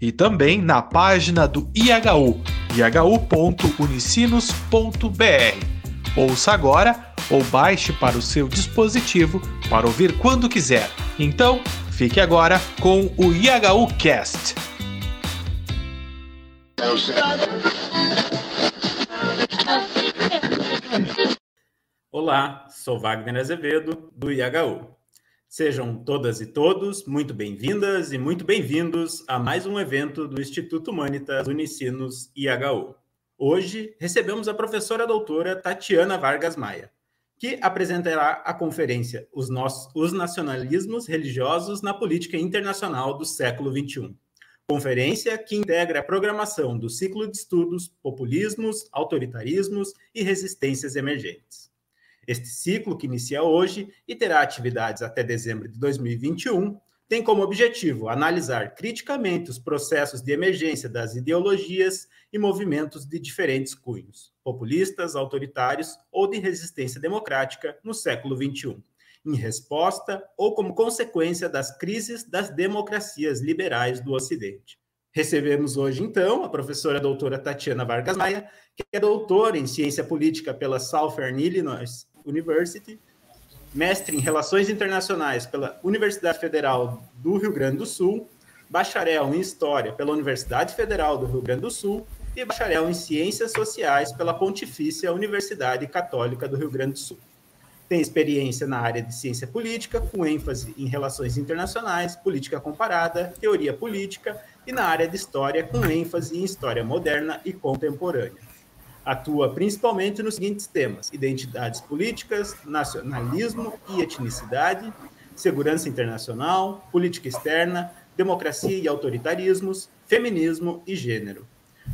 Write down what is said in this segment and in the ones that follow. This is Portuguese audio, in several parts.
e também na página do IHU, ihu.unicinos.br. Ouça agora ou baixe para o seu dispositivo para ouvir quando quiser. Então, fique agora com o IHU Cast. Olá, sou Wagner Azevedo, do IHU. Sejam todas e todos muito bem-vindas e muito bem-vindos a mais um evento do Instituto Humanitas Unicinos IHU. Hoje recebemos a professora doutora Tatiana Vargas Maia, que apresentará a conferência Os, Nossos, Os Nacionalismos Religiosos na Política Internacional do Século XXI. Conferência que integra a programação do ciclo de estudos Populismos, Autoritarismos e Resistências Emergentes. Este ciclo, que inicia hoje e terá atividades até dezembro de 2021, tem como objetivo analisar criticamente os processos de emergência das ideologias e movimentos de diferentes cunhos, populistas, autoritários ou de resistência democrática no século XXI, em resposta ou como consequência das crises das democracias liberais do Ocidente. Recebemos hoje, então, a professora doutora Tatiana Vargas Maia, que é doutora em ciência política pela Southern Illinois University, mestre em Relações Internacionais pela Universidade Federal do Rio Grande do Sul, bacharel em História pela Universidade Federal do Rio Grande do Sul e bacharel em Ciências Sociais pela Pontifícia Universidade Católica do Rio Grande do Sul. Tem experiência na área de ciência política, com ênfase em relações internacionais, política comparada, teoria política e na área de história, com ênfase em história moderna e contemporânea. Atua principalmente nos seguintes temas: identidades políticas, nacionalismo e etnicidade, segurança internacional, política externa, democracia e autoritarismos, feminismo e gênero.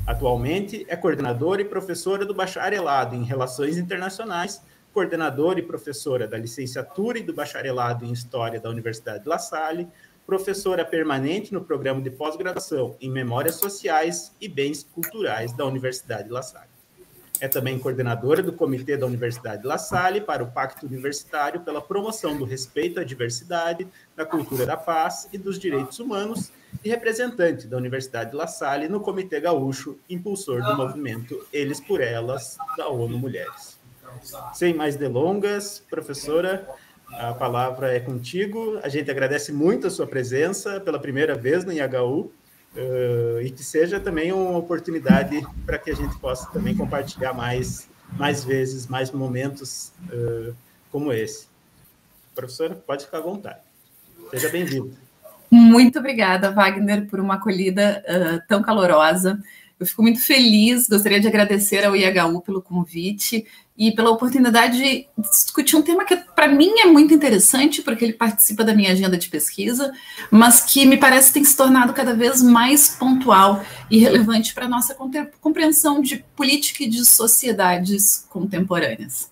Atualmente é coordenadora e professora do bacharelado em Relações Internacionais, coordenadora e professora da licenciatura e do bacharelado em História da Universidade de La Salle, professora permanente no programa de pós-graduação em Memórias Sociais e Bens Culturais da Universidade de La Salle. É também coordenadora do Comitê da Universidade de La Salle para o Pacto Universitário pela promoção do respeito à diversidade, da cultura da paz e dos direitos humanos e representante da Universidade de La Salle no Comitê Gaúcho, impulsor do movimento Eles por Elas da ONU Mulheres. Sem mais delongas, professora, a palavra é contigo. A gente agradece muito a sua presença pela primeira vez no IHU uh, e que seja também uma oportunidade para que a gente possa também compartilhar mais, mais vezes, mais momentos uh, como esse. Professora, pode ficar à vontade. Seja bem-vindo. Muito obrigada, Wagner, por uma acolhida uh, tão calorosa. Eu fico muito feliz, gostaria de agradecer ao IHU pelo convite e pela oportunidade de discutir um tema que para mim é muito interessante, porque ele participa da minha agenda de pesquisa, mas que me parece tem se tornado cada vez mais pontual e relevante para a nossa compreensão de política e de sociedades contemporâneas.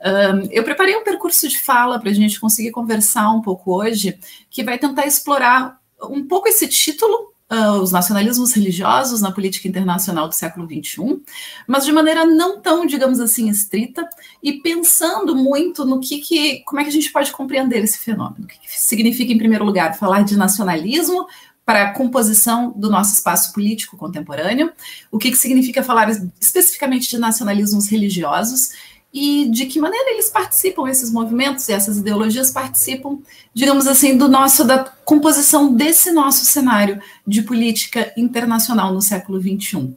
Um, eu preparei um percurso de fala para a gente conseguir conversar um pouco hoje, que vai tentar explorar um pouco esse título uh, os nacionalismos religiosos na política internacional do século XXI, mas de maneira não tão, digamos assim, estrita e pensando muito no que, que como é que a gente pode compreender esse fenômeno. O que, que significa, em primeiro lugar, falar de nacionalismo para a composição do nosso espaço político contemporâneo, o que, que significa falar especificamente de nacionalismos religiosos e de que maneira eles participam, esses movimentos e essas ideologias participam, digamos assim, do nosso, da composição desse nosso cenário de política internacional no século XXI.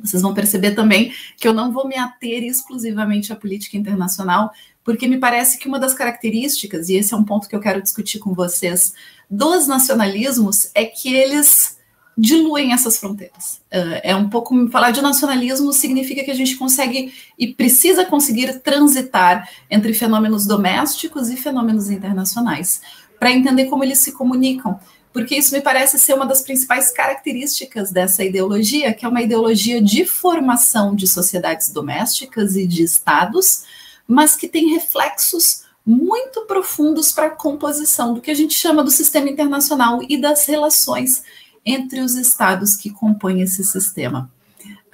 Vocês vão perceber também que eu não vou me ater exclusivamente à política internacional, porque me parece que uma das características, e esse é um ponto que eu quero discutir com vocês, dos nacionalismos é que eles diluem essas fronteiras. Uh, é um pouco falar de nacionalismo significa que a gente consegue e precisa conseguir transitar entre fenômenos domésticos e fenômenos internacionais para entender como eles se comunicam, porque isso me parece ser uma das principais características dessa ideologia, que é uma ideologia de formação de sociedades domésticas e de estados, mas que tem reflexos muito profundos para a composição do que a gente chama do sistema internacional e das relações entre os estados que compõem esse sistema.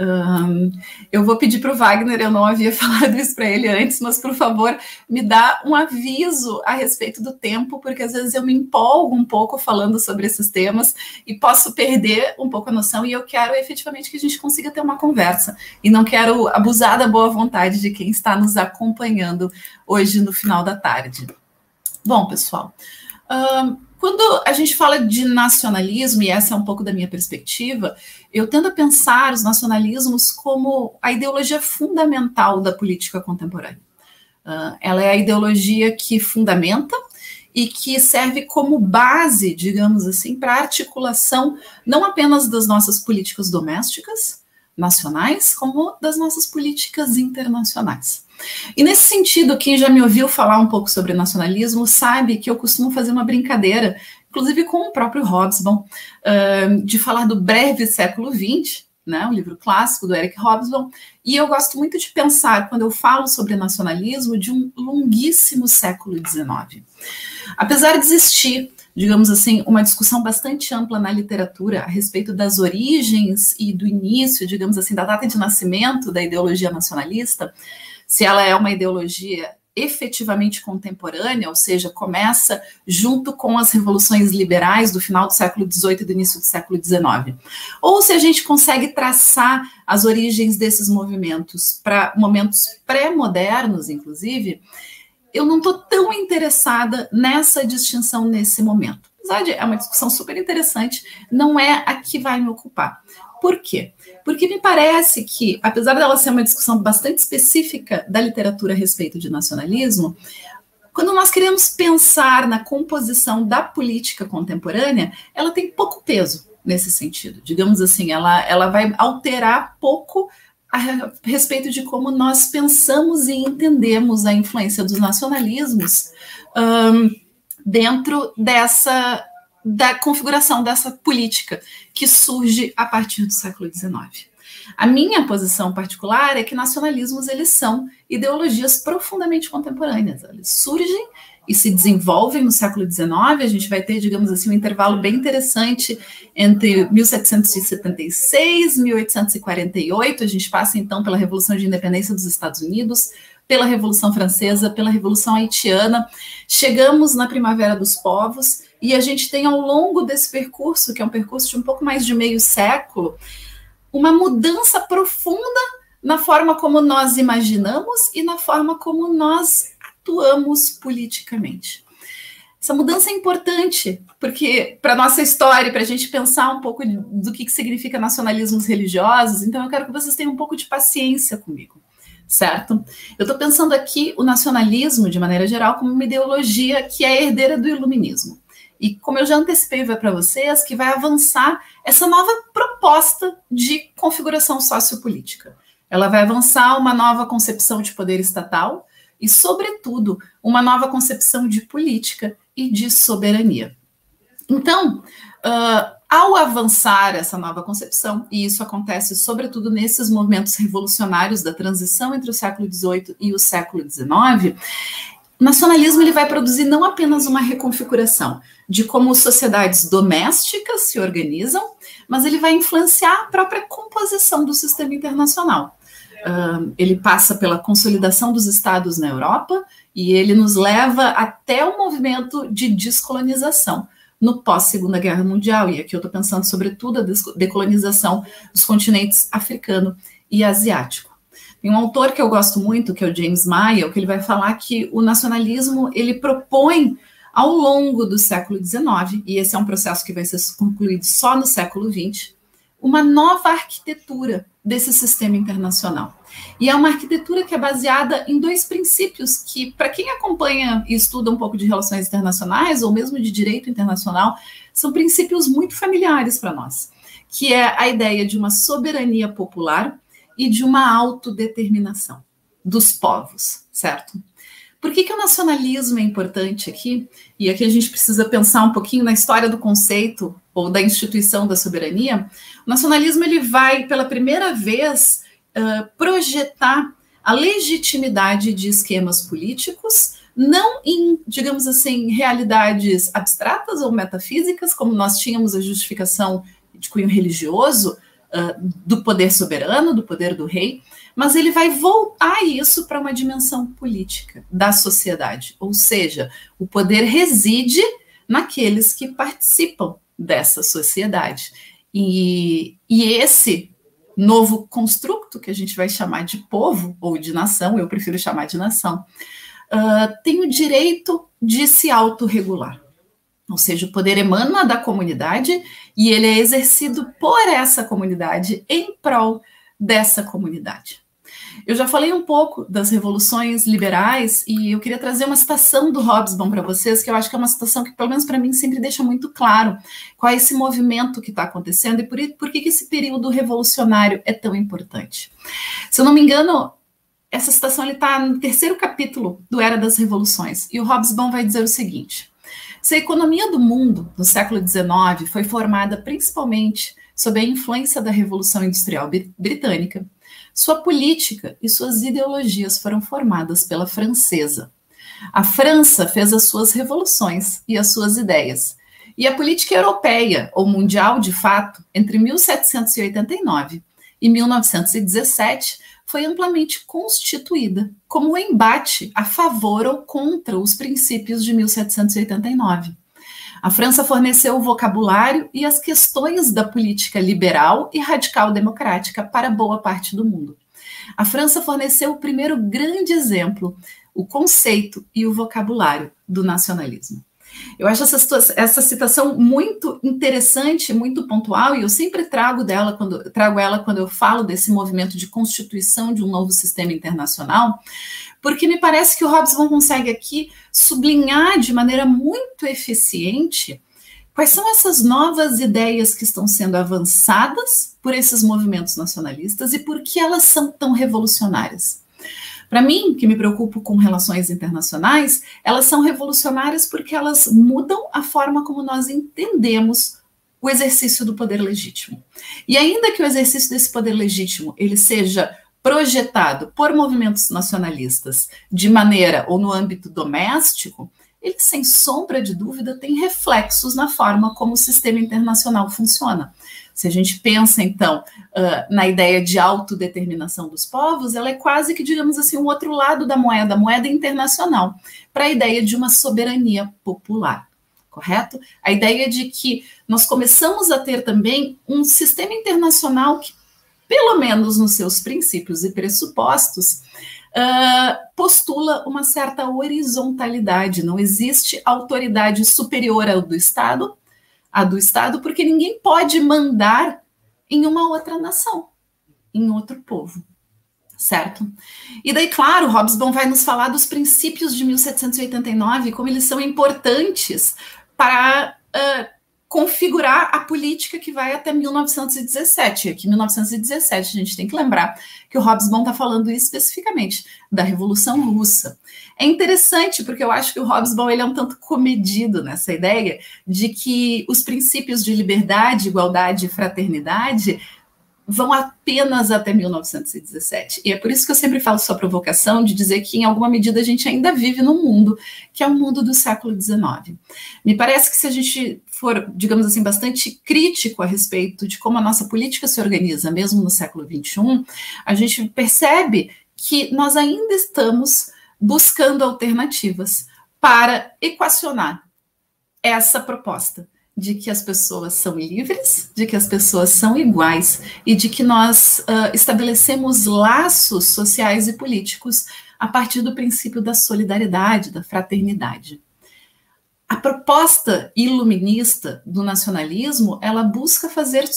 Um, eu vou pedir para o Wagner, eu não havia falado isso para ele antes, mas por favor, me dá um aviso a respeito do tempo, porque às vezes eu me empolgo um pouco falando sobre esses temas e posso perder um pouco a noção, e eu quero efetivamente que a gente consiga ter uma conversa, e não quero abusar da boa vontade de quem está nos acompanhando hoje no final da tarde. Bom, pessoal. Um, quando a gente fala de nacionalismo, e essa é um pouco da minha perspectiva, eu tendo a pensar os nacionalismos como a ideologia fundamental da política contemporânea. Uh, ela é a ideologia que fundamenta e que serve como base, digamos assim, para a articulação não apenas das nossas políticas domésticas, nacionais, como das nossas políticas internacionais. E nesse sentido, quem já me ouviu falar um pouco sobre nacionalismo sabe que eu costumo fazer uma brincadeira, inclusive com o próprio Hobsbawm, de falar do breve século XX, né, um livro clássico do Eric Hobsbawm, e eu gosto muito de pensar, quando eu falo sobre nacionalismo, de um longuíssimo século XIX. Apesar de existir digamos assim, uma discussão bastante ampla na literatura a respeito das origens e do início, digamos assim, da data de nascimento da ideologia nacionalista, se ela é uma ideologia efetivamente contemporânea, ou seja, começa junto com as revoluções liberais do final do século XVIII e do início do século XIX. Ou se a gente consegue traçar as origens desses movimentos para momentos pré-modernos, inclusive, eu não estou tão interessada nessa distinção nesse momento. Apesar de é uma discussão super interessante, não é a que vai me ocupar. Por quê? Porque me parece que, apesar dela ser uma discussão bastante específica da literatura a respeito de nacionalismo, quando nós queremos pensar na composição da política contemporânea, ela tem pouco peso nesse sentido. Digamos assim, ela, ela vai alterar pouco a respeito de como nós pensamos e entendemos a influência dos nacionalismos um, dentro dessa da configuração dessa política que surge a partir do século XIX. A minha posição particular é que nacionalismos eles são ideologias profundamente contemporâneas. Eles surgem e se desenvolvem no século XIX. A gente vai ter, digamos assim, um intervalo bem interessante entre 1776 e 1848. A gente passa então pela Revolução de Independência dos Estados Unidos, pela Revolução Francesa, pela Revolução Haitiana. Chegamos na Primavera dos Povos e a gente tem ao longo desse percurso, que é um percurso de um pouco mais de meio século, uma mudança profunda na forma como nós imaginamos e na forma como nós atuamos politicamente. Essa mudança é importante, porque para nossa história, para a gente pensar um pouco do que, que significa nacionalismos religiosos, então eu quero que vocês tenham um pouco de paciência comigo, certo? Eu estou pensando aqui o nacionalismo, de maneira geral, como uma ideologia que é herdeira do iluminismo. E como eu já antecipei para vocês, que vai avançar essa nova proposta de configuração sociopolítica. Ela vai avançar uma nova concepção de poder estatal, e, sobretudo, uma nova concepção de política e de soberania. Então, uh, ao avançar essa nova concepção, e isso acontece sobretudo nesses movimentos revolucionários da transição entre o século XVIII e o século XIX, o nacionalismo ele vai produzir não apenas uma reconfiguração de como sociedades domésticas se organizam, mas ele vai influenciar a própria composição do sistema internacional ele passa pela consolidação dos estados na Europa e ele nos leva até o movimento de descolonização no pós-Segunda Guerra Mundial. E aqui eu estou pensando sobretudo a decolonização dos continentes africano e asiático. Tem um autor que eu gosto muito, que é o James Mayer, que ele vai falar que o nacionalismo ele propõe ao longo do século XIX, e esse é um processo que vai ser concluído só no século XX, uma nova arquitetura desse sistema internacional. E é uma arquitetura que é baseada em dois princípios que, para quem acompanha e estuda um pouco de relações internacionais ou mesmo de direito internacional, são princípios muito familiares para nós, que é a ideia de uma soberania popular e de uma autodeterminação dos povos, certo? Por que, que o nacionalismo é importante aqui? E aqui a gente precisa pensar um pouquinho na história do conceito ou da instituição da soberania. O nacionalismo ele vai, pela primeira vez, uh, projetar a legitimidade de esquemas políticos, não em, digamos assim, realidades abstratas ou metafísicas, como nós tínhamos a justificação de cunho religioso uh, do poder soberano, do poder do rei, mas ele vai voltar isso para uma dimensão política da sociedade, ou seja, o poder reside naqueles que participam dessa sociedade. E, e esse novo construto, que a gente vai chamar de povo ou de nação, eu prefiro chamar de nação, uh, tem o direito de se autorregular. Ou seja, o poder emana da comunidade e ele é exercido por essa comunidade em prol dessa comunidade. Eu já falei um pouco das revoluções liberais e eu queria trazer uma citação do Hobsbawm para vocês, que eu acho que é uma citação que, pelo menos para mim, sempre deixa muito claro qual é esse movimento que está acontecendo e por, por que, que esse período revolucionário é tão importante. Se eu não me engano, essa citação está no terceiro capítulo do Era das Revoluções e o Hobsbawm vai dizer o seguinte: se a economia do mundo no século XIX foi formada principalmente sob a influência da Revolução Industrial Britânica, sua política e suas ideologias foram formadas pela francesa. A França fez as suas revoluções e as suas ideias. E a política europeia, ou mundial de fato, entre 1789 e 1917, foi amplamente constituída como um embate a favor ou contra os princípios de 1789. A França forneceu o vocabulário e as questões da política liberal e radical democrática para boa parte do mundo. A França forneceu o primeiro grande exemplo, o conceito e o vocabulário do nacionalismo. Eu acho essa, essa citação muito interessante, muito pontual, e eu sempre trago dela quando trago ela quando eu falo desse movimento de constituição de um novo sistema internacional, porque me parece que o Hobsbawm consegue aqui sublinhar de maneira muito eficiente quais são essas novas ideias que estão sendo avançadas por esses movimentos nacionalistas e por que elas são tão revolucionárias. Para mim, que me preocupo com relações internacionais, elas são revolucionárias porque elas mudam a forma como nós entendemos o exercício do poder legítimo. E ainda que o exercício desse poder legítimo ele seja projetado por movimentos nacionalistas de maneira ou no âmbito doméstico, ele, sem sombra de dúvida, tem reflexos na forma como o sistema internacional funciona. Se a gente pensa, então, uh, na ideia de autodeterminação dos povos, ela é quase que, digamos assim, um outro lado da moeda, a moeda internacional, para a ideia de uma soberania popular. Correto? A ideia de que nós começamos a ter também um sistema internacional que pelo menos nos seus princípios e pressupostos, uh, postula uma certa horizontalidade. Não existe autoridade superior ao do Estado, a do Estado, porque ninguém pode mandar em uma outra nação, em outro povo. Certo? E daí, claro, Hobsbawm vai nos falar dos princípios de 1789, como eles são importantes para uh, configurar a política que vai até 1917. Aqui, 1917, a gente tem que lembrar que o Hobsbawm está falando especificamente da Revolução Russa. É interessante porque eu acho que o Hobsbawm ele é um tanto comedido nessa ideia de que os princípios de liberdade, igualdade e fraternidade vão apenas até 1917. E é por isso que eu sempre falo sua provocação de dizer que, em alguma medida, a gente ainda vive num mundo que é um mundo do século XIX. Me parece que se a gente for, digamos assim, bastante crítico a respeito de como a nossa política se organiza, mesmo no século XXI, a gente percebe que nós ainda estamos buscando alternativas para equacionar essa proposta de que as pessoas são livres, de que as pessoas são iguais e de que nós uh, estabelecemos laços sociais e políticos a partir do princípio da solidariedade, da fraternidade. A proposta iluminista do nacionalismo, ela busca fazer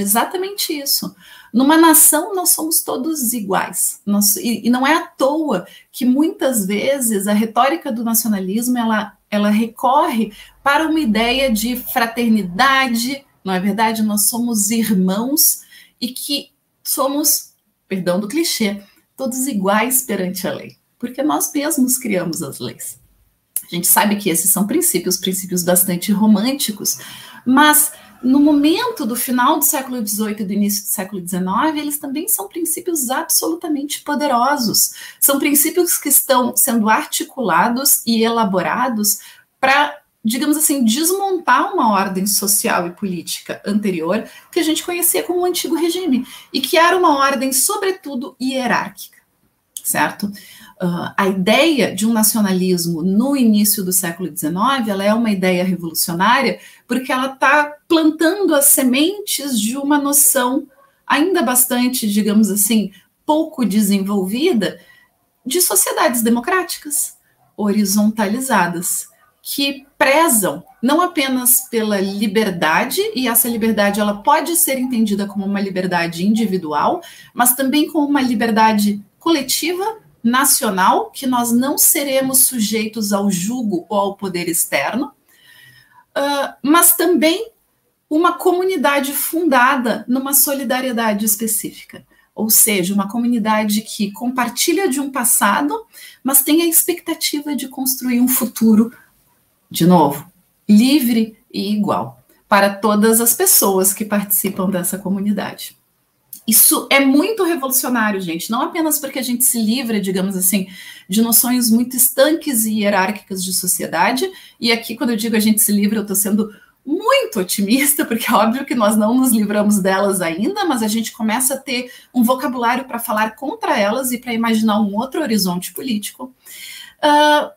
exatamente isso. Numa nação, nós somos todos iguais. Nós, e, e não é à toa que muitas vezes a retórica do nacionalismo ela ela recorre para uma ideia de fraternidade, não é verdade? Nós somos irmãos e que somos, perdão do clichê, todos iguais perante a lei. Porque nós mesmos criamos as leis. A gente sabe que esses são princípios, princípios bastante românticos, mas no momento do final do século XVIII e do início do século XIX, eles também são princípios absolutamente poderosos. São princípios que estão sendo articulados e elaborados para, digamos assim, desmontar uma ordem social e política anterior que a gente conhecia como o antigo regime e que era uma ordem, sobretudo, hierárquica, certo? Uh, a ideia de um nacionalismo no início do século XIX ela é uma ideia revolucionária porque ela está plantando as sementes de uma noção ainda bastante, digamos assim, pouco desenvolvida de sociedades democráticas, horizontalizadas, que prezam não apenas pela liberdade, e essa liberdade ela pode ser entendida como uma liberdade individual, mas também como uma liberdade coletiva nacional, que nós não seremos sujeitos ao jugo ou ao poder externo, uh, mas também uma comunidade fundada numa solidariedade específica. Ou seja, uma comunidade que compartilha de um passado, mas tem a expectativa de construir um futuro, de novo, livre e igual para todas as pessoas que participam dessa comunidade. Isso é muito revolucionário, gente, não apenas porque a gente se livra, digamos assim, de noções muito estanques e hierárquicas de sociedade, e aqui, quando eu digo a gente se livra, eu estou sendo muito otimista, porque é óbvio que nós não nos livramos delas ainda, mas a gente começa a ter um vocabulário para falar contra elas e para imaginar um outro horizonte político. Uh,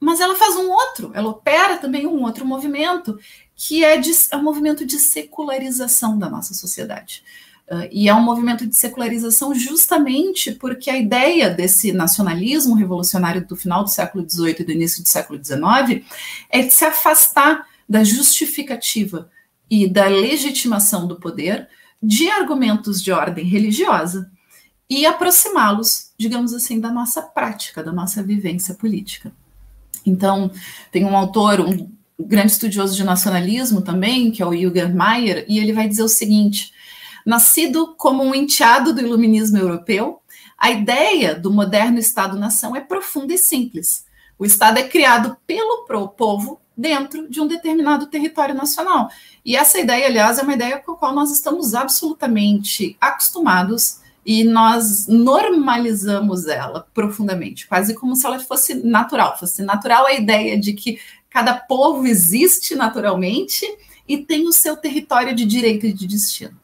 mas ela faz um outro, ela opera também um outro movimento, que é, de, é um movimento de secularização da nossa sociedade. Uh, e é um movimento de secularização justamente porque a ideia desse nacionalismo revolucionário do final do século XVIII e do início do século XIX é de se afastar da justificativa e da legitimação do poder de argumentos de ordem religiosa e aproximá-los, digamos assim, da nossa prática, da nossa vivência política. Então, tem um autor, um grande estudioso de nacionalismo também, que é o Jürgen Mayer, e ele vai dizer o seguinte: Nascido como um enteado do iluminismo europeu, a ideia do moderno Estado-nação é profunda e simples. O Estado é criado pelo povo dentro de um determinado território nacional. E essa ideia, aliás, é uma ideia com a qual nós estamos absolutamente acostumados e nós normalizamos ela profundamente, quase como se ela fosse natural. Fosse natural a ideia de que cada povo existe naturalmente e tem o seu território de direito e de destino.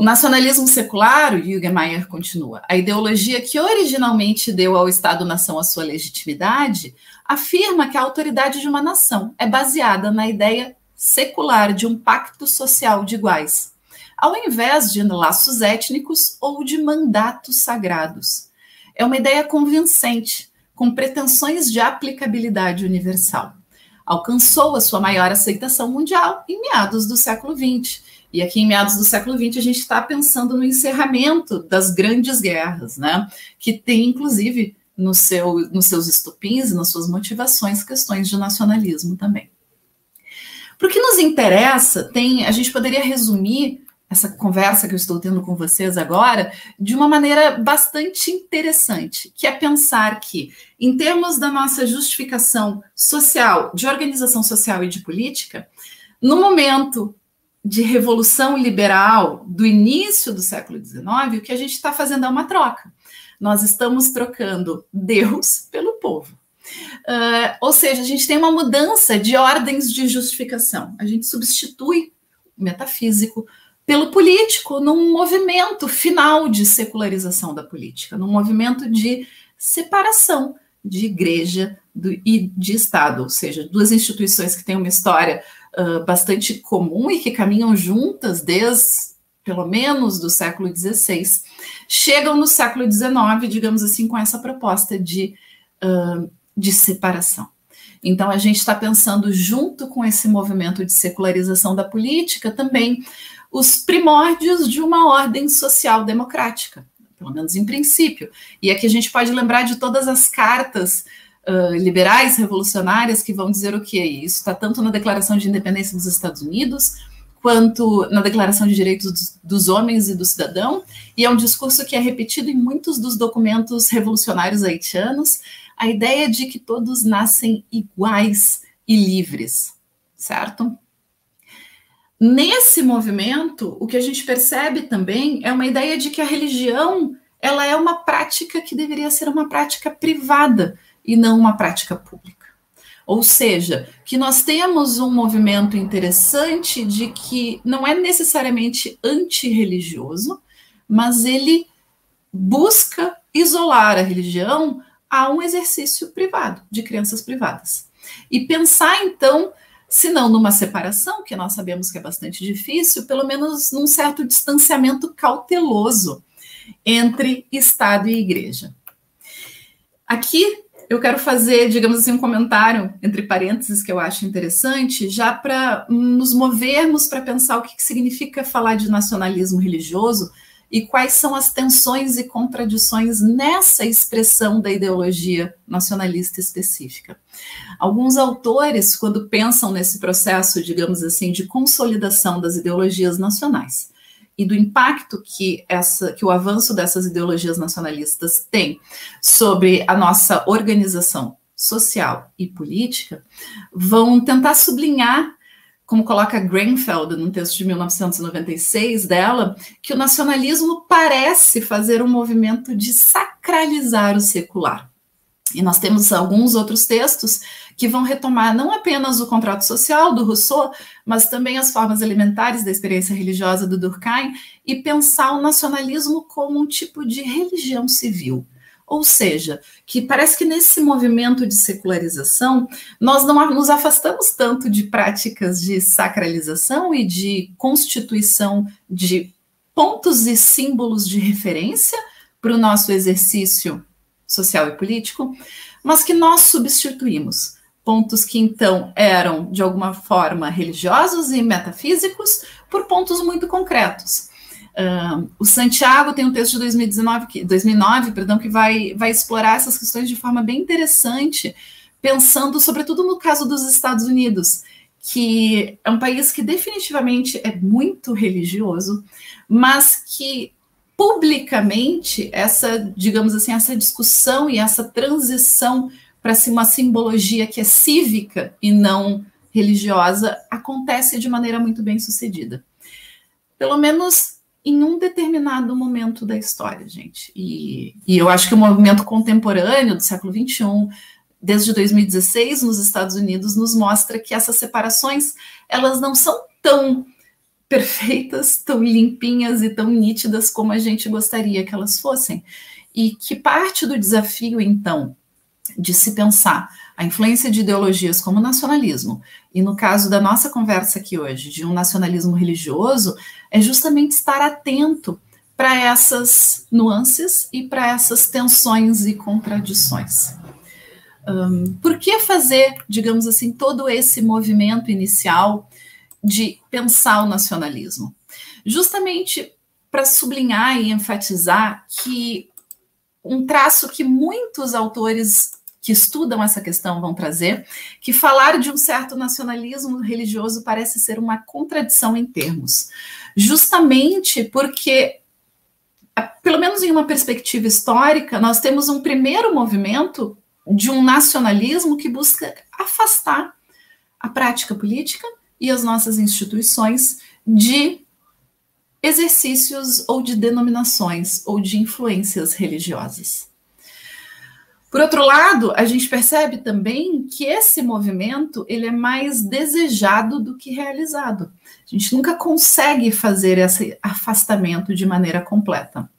O nacionalismo secular, o continua, a ideologia que originalmente deu ao Estado-nação a sua legitimidade, afirma que a autoridade de uma nação é baseada na ideia secular de um pacto social de iguais, ao invés de laços étnicos ou de mandatos sagrados. É uma ideia convincente, com pretensões de aplicabilidade universal. Alcançou a sua maior aceitação mundial em meados do século XX e aqui, em meados do século XX, a gente está pensando no encerramento das grandes guerras, né? Que tem, inclusive, no seu, nos seus estupins e nas suas motivações, questões de nacionalismo também. Para o que nos interessa, tem, a gente poderia resumir essa conversa que eu estou tendo com vocês agora de uma maneira bastante interessante, que é pensar que, em termos da nossa justificação social, de organização social e de política, no momento de revolução liberal do início do século XIX, o que a gente está fazendo é uma troca. Nós estamos trocando Deus pelo povo. Uh, ou seja, a gente tem uma mudança de ordens de justificação. A gente substitui o metafísico pelo político num movimento final de secularização da política, num movimento de separação de igreja do, e de Estado, ou seja, duas instituições que têm uma história uh, bastante comum e que caminham juntas desde pelo menos do século XVI, chegam no século XIX, digamos assim, com essa proposta de, uh, de separação. Então, a gente está pensando, junto com esse movimento de secularização da política, também os primórdios de uma ordem social democrática, pelo menos em princípio. E aqui a gente pode lembrar de todas as cartas liberais revolucionárias que vão dizer o quê? Isso está tanto na Declaração de Independência dos Estados Unidos, quanto na Declaração de Direitos dos Homens e do Cidadão, e é um discurso que é repetido em muitos dos documentos revolucionários haitianos, a ideia de que todos nascem iguais e livres, certo? Nesse movimento, o que a gente percebe também é uma ideia de que a religião ela é uma prática que deveria ser uma prática privada e não uma prática pública. Ou seja, que nós temos um movimento interessante de que não é necessariamente antirreligioso, mas ele busca isolar a religião a um exercício privado, de crenças privadas. E pensar, então, se não numa separação, que nós sabemos que é bastante difícil, pelo menos num certo distanciamento cauteloso entre Estado e Igreja. Aqui eu quero fazer, digamos assim, um comentário entre parênteses que eu acho interessante, já para nos movermos para pensar o que, que significa falar de nacionalismo religioso e quais são as tensões e contradições nessa expressão da ideologia nacionalista específica. Alguns autores, quando pensam nesse processo, digamos assim, de consolidação das ideologias nacionais, e do impacto que, essa, que o avanço dessas ideologias nacionalistas tem sobre a nossa organização social e política, vão tentar sublinhar, como coloca Grenfeld num texto de 1996 dela, que o nacionalismo parece fazer um movimento de sacralizar o secular. E nós temos alguns outros textos que vão retomar não apenas o contrato social do Rousseau, mas também as formas elementares da experiência religiosa do Durkheim e pensar o nacionalismo como um tipo de religião civil. Ou seja, que parece que nesse movimento de secularização, nós não nos afastamos tanto de práticas de sacralização e de constituição de pontos e símbolos de referência para o nosso exercício social e político, mas que nós substituímos pontos que então eram de alguma forma religiosos e metafísicos por pontos muito concretos. Uh, o Santiago tem um texto de 2019, que, 2009, perdão, que vai, vai explorar essas questões de forma bem interessante, pensando sobretudo no caso dos Estados Unidos, que é um país que definitivamente é muito religioso, mas que publicamente essa, digamos assim, essa discussão e essa transição para uma simbologia que é cívica e não religiosa acontece de maneira muito bem sucedida. Pelo menos em um determinado momento da história, gente. E, e eu acho que o movimento contemporâneo do século XXI, desde 2016 nos Estados Unidos, nos mostra que essas separações elas não são tão perfeitas, tão limpinhas e tão nítidas como a gente gostaria que elas fossem. E que parte do desafio, então, de se pensar a influência de ideologias como nacionalismo, e no caso da nossa conversa aqui hoje, de um nacionalismo religioso, é justamente estar atento para essas nuances e para essas tensões e contradições. Um, por que fazer, digamos assim, todo esse movimento inicial de pensar o nacionalismo. Justamente para sublinhar e enfatizar que um traço que muitos autores que estudam essa questão vão trazer, que falar de um certo nacionalismo religioso parece ser uma contradição em termos, justamente porque, pelo menos em uma perspectiva histórica, nós temos um primeiro movimento de um nacionalismo que busca afastar a prática política e as nossas instituições de exercícios ou de denominações ou de influências religiosas. Por outro lado, a gente percebe também que esse movimento ele é mais desejado do que realizado. A gente nunca consegue fazer esse afastamento de maneira completa.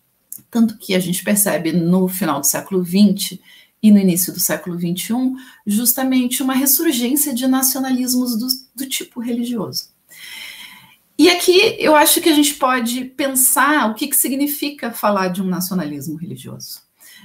Tanto que a gente percebe no final do século XX e no início do século XXI, justamente uma ressurgência de nacionalismos do, do tipo religioso. E aqui eu acho que a gente pode pensar o que, que significa falar de um nacionalismo religioso.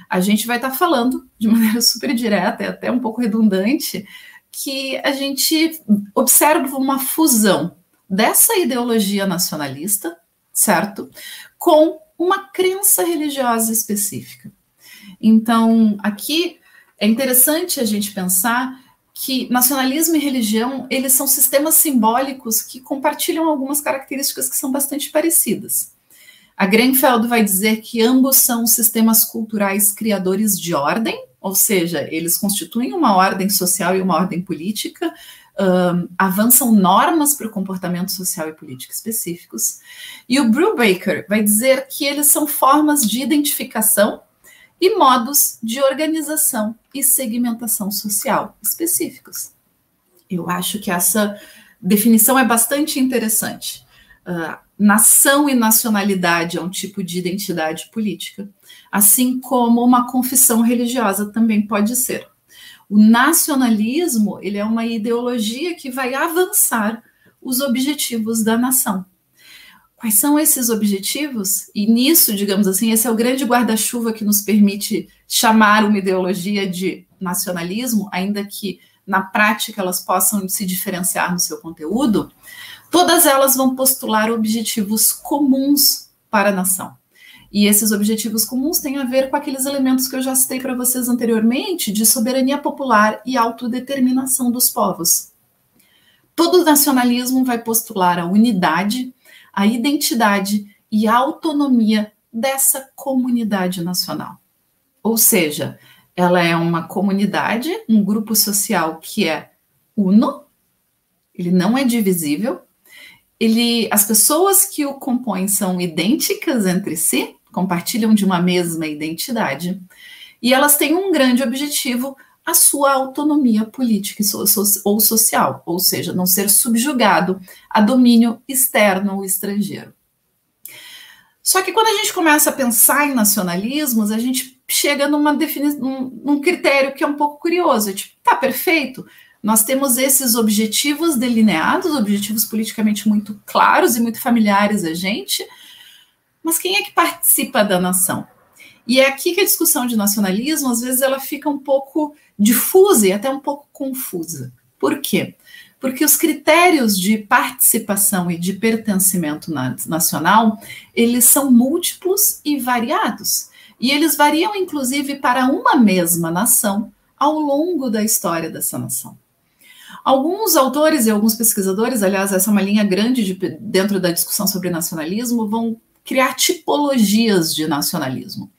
A gente vai estar falando de maneira super direta e até um pouco redundante que a gente observa uma fusão dessa ideologia nacionalista, certo? Com uma crença religiosa específica. Então, aqui é interessante a gente pensar que nacionalismo e religião, eles são sistemas simbólicos que compartilham algumas características que são bastante parecidas. A Grenfeld vai dizer que ambos são sistemas culturais criadores de ordem, ou seja, eles constituem uma ordem social e uma ordem política, um, avançam normas para o comportamento social e político específicos. E o Brubaker vai dizer que eles são formas de identificação e modos de organização e segmentação social específicos. Eu acho que essa definição é bastante interessante. Uh, nação e nacionalidade é um tipo de identidade política, assim como uma confissão religiosa também pode ser. O nacionalismo ele é uma ideologia que vai avançar os objetivos da nação. Quais são esses objetivos? E nisso, digamos assim, esse é o grande guarda-chuva que nos permite chamar uma ideologia de nacionalismo, ainda que na prática elas possam se diferenciar no seu conteúdo. Todas elas vão postular objetivos comuns para a nação. E esses objetivos comuns têm a ver com aqueles elementos que eu já citei para vocês anteriormente, de soberania popular e autodeterminação dos povos. Todo nacionalismo vai postular a unidade, a identidade e a autonomia dessa comunidade nacional. Ou seja, ela é uma comunidade, um grupo social que é uno, ele não é divisível, ele, as pessoas que o compõem são idênticas entre si, compartilham de uma mesma identidade, e elas têm um grande objetivo, a sua autonomia política ou social, ou seja, não ser subjugado a domínio externo ou estrangeiro. Só que quando a gente começa a pensar em nacionalismos, a gente chega numa definição, num, num critério que é um pouco curioso, é tipo, tá perfeito, nós temos esses objetivos delineados, objetivos politicamente muito claros e muito familiares a gente, mas quem é que participa da nação? E é aqui que a discussão de nacionalismo, às vezes, ela fica um pouco difusa e até um pouco confusa. Por quê? Porque os critérios de participação e de pertencimento nacional, eles são múltiplos e variados. E eles variam, inclusive, para uma mesma nação ao longo da história dessa nação. Alguns autores e alguns pesquisadores, aliás, essa é uma linha grande de, dentro da discussão sobre nacionalismo, vão criar tipologias de nacionalismo.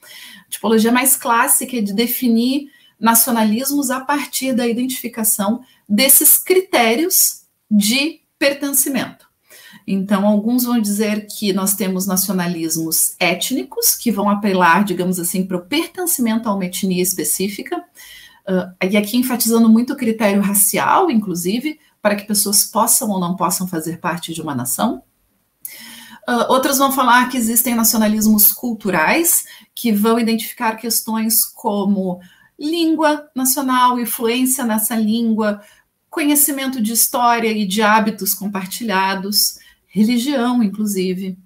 A tipologia mais clássica é de definir nacionalismos a partir da identificação desses critérios de pertencimento. Então, alguns vão dizer que nós temos nacionalismos étnicos, que vão apelar, digamos assim, para o pertencimento a uma etnia específica, uh, e aqui enfatizando muito o critério racial, inclusive, para que pessoas possam ou não possam fazer parte de uma nação. Uh, vão falar que existem nacionalismos culturais, que vão identificar questões como língua nacional, influência nessa língua, conhecimento de história e de hábitos compartilhados, religião, inclusive.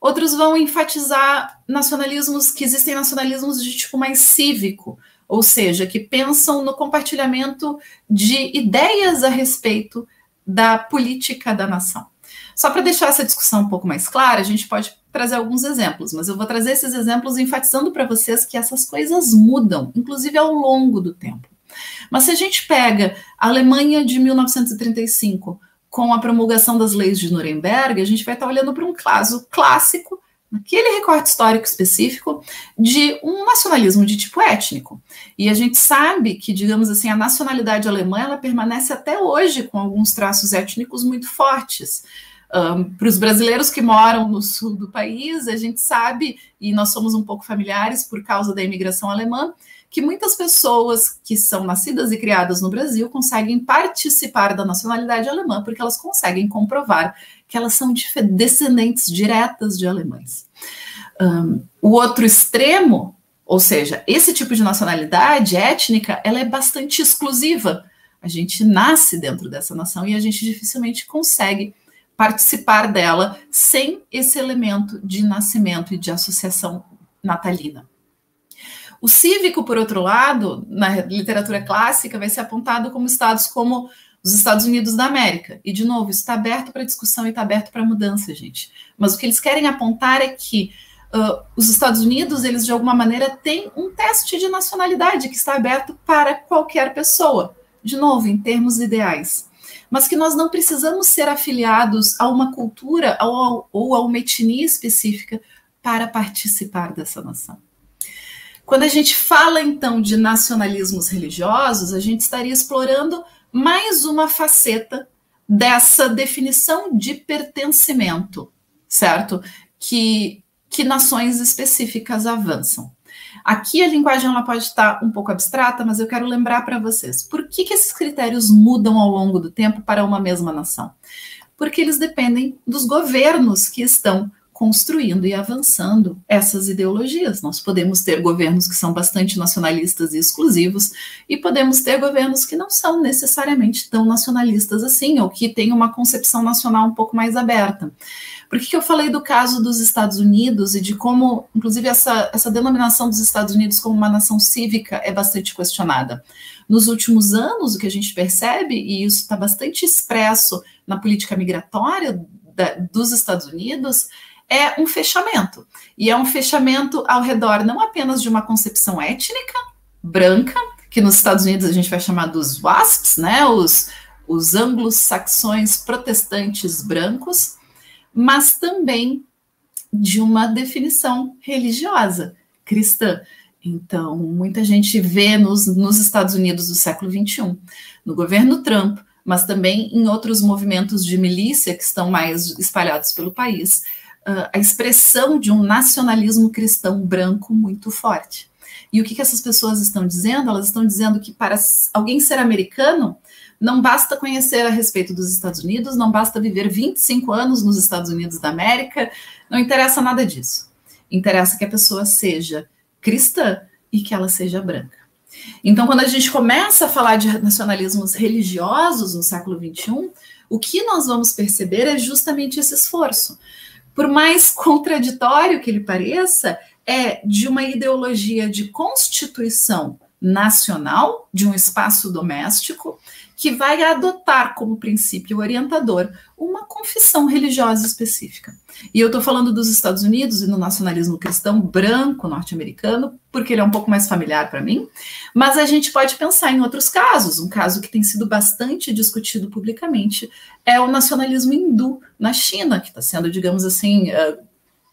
Outros vão enfatizar nacionalismos que existem nacionalismos de tipo mais cívico, ou seja, que pensam no compartilhamento de ideias a respeito da política da nação. Só para deixar essa discussão um pouco mais clara, a gente pode trazer alguns exemplos, mas eu vou trazer esses exemplos enfatizando para vocês que essas coisas mudam, inclusive ao longo do tempo. Mas se a gente pega a Alemanha de 1935 com a promulgação das leis de Nuremberg, a gente vai estar olhando para um caso clássico, naquele recorte histórico específico, de um nacionalismo de tipo étnico. E a gente sabe que, digamos assim, a nacionalidade alemã ela permanece até hoje com alguns traços étnicos muito fortes. Um, para os brasileiros que moram no sul do país, a gente sabe, e nós somos um pouco familiares por causa da imigração alemã, que muitas pessoas que são nascidas e criadas no Brasil conseguem participar da nacionalidade alemã porque elas conseguem comprovar que elas são descendentes diretas de alemães. Um, o outro extremo, ou seja, esse tipo de nacionalidade étnica, ela é bastante exclusiva. A gente nasce dentro dessa nação e a gente dificilmente consegue participar dela sem esse elemento de nascimento e de associação natalina. O cívico, por outro lado, na literatura clássica, vai ser apontado como estados como os Estados Unidos da América. E, de novo, isso está aberto para discussão e está aberto para mudança, gente. Mas o que eles querem apontar é que uh, os Estados Unidos, eles de alguma maneira têm um teste de nacionalidade que está aberto para qualquer pessoa de novo, em termos ideais, mas que nós não precisamos ser afiliados a uma cultura ou, ou a uma etnia específica para participar dessa nação. Quando a gente fala então de nacionalismos religiosos, a gente estaria explorando mais uma faceta dessa definição de pertencimento, certo? Que, que nações específicas avançam. Aqui a linguagem ela pode estar um pouco abstrata, mas eu quero lembrar para vocês por que, que esses critérios mudam ao longo do tempo para uma mesma nação. Porque eles dependem dos governos que estão construindo e avançando essas ideologias. Nós podemos ter governos que são bastante nacionalistas e exclusivos, e podemos ter governos que não são necessariamente tão nacionalistas assim, ou que têm uma concepção nacional um pouco mais aberta. Por que, que eu falei do caso dos Estados Unidos e de como, inclusive, essa, essa denominação dos Estados Unidos como uma nação cívica é bastante questionada? Nos últimos anos, o que a gente percebe, e isso está bastante expresso na política migratória da, dos Estados Unidos, é um fechamento. E é um fechamento ao redor não apenas de uma concepção étnica branca, que nos Estados Unidos a gente vai chamar dos WASPs, né, os, os anglo-saxões protestantes brancos, mas também de uma definição religiosa cristã. Então, muita gente vê nos, nos Estados Unidos do século XXI, no governo Trump, mas também em outros movimentos de milícia que estão mais espalhados pelo país, uh, a expressão de um nacionalismo cristão branco muito forte. E o que, que essas pessoas estão dizendo? Elas estão dizendo que para alguém ser americano, não basta conhecer a respeito dos Estados Unidos, não basta viver 25 anos nos Estados Unidos da América, não interessa nada disso. Interessa que a pessoa seja cristã e que ela seja branca. Então, quando a gente começa a falar de nacionalismos religiosos no século XXI, o que nós vamos perceber é justamente esse esforço. Por mais contraditório que ele pareça, é de uma ideologia de constituição nacional, de um espaço doméstico, que vai adotar como princípio orientador uma confissão religiosa específica. E eu estou falando dos Estados Unidos e do nacionalismo cristão branco norte-americano, porque ele é um pouco mais familiar para mim, mas a gente pode pensar em outros casos. Um caso que tem sido bastante discutido publicamente é o nacionalismo hindu na China, que está sendo, digamos assim, eh,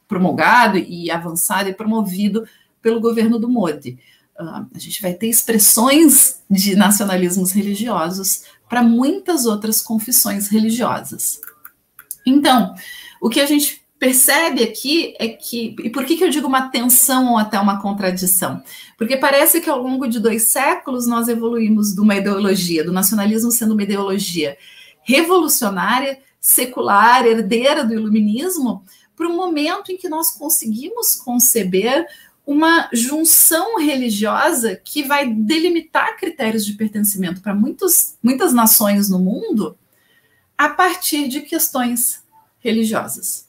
promulgado e avançado e promovido pelo governo do Modi. Uh, a gente vai ter expressões de nacionalismos religiosos para muitas outras confissões religiosas. Então, o que a gente percebe aqui é que. E por que, que eu digo uma tensão ou até uma contradição? Porque parece que ao longo de dois séculos nós evoluímos de uma ideologia, do nacionalismo sendo uma ideologia revolucionária, secular, herdeira do iluminismo, para um momento em que nós conseguimos conceber uma junção religiosa que vai delimitar critérios de pertencimento para muitas nações no mundo a partir de questões religiosas.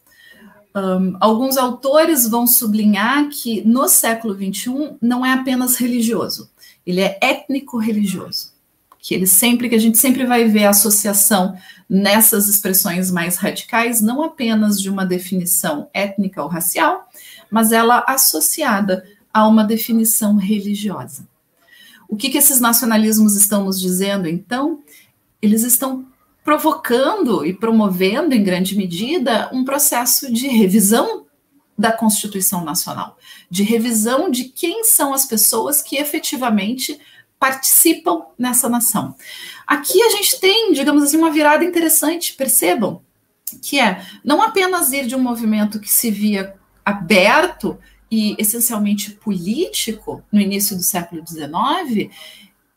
Um, alguns autores vão sublinhar que no século XXI não é apenas religioso, ele é étnico-religioso. Que ele sempre, que a gente sempre vai ver a associação nessas expressões mais radicais, não apenas de uma definição étnica ou racial, mas ela associada a uma definição religiosa. O que, que esses nacionalismos estão nos dizendo, então? Eles estão provocando e promovendo, em grande medida, um processo de revisão da Constituição Nacional, de revisão de quem são as pessoas que efetivamente participam nessa nação. Aqui a gente tem, digamos assim, uma virada interessante, percebam, que é não apenas ir de um movimento que se via aberto e essencialmente político no início do século XIX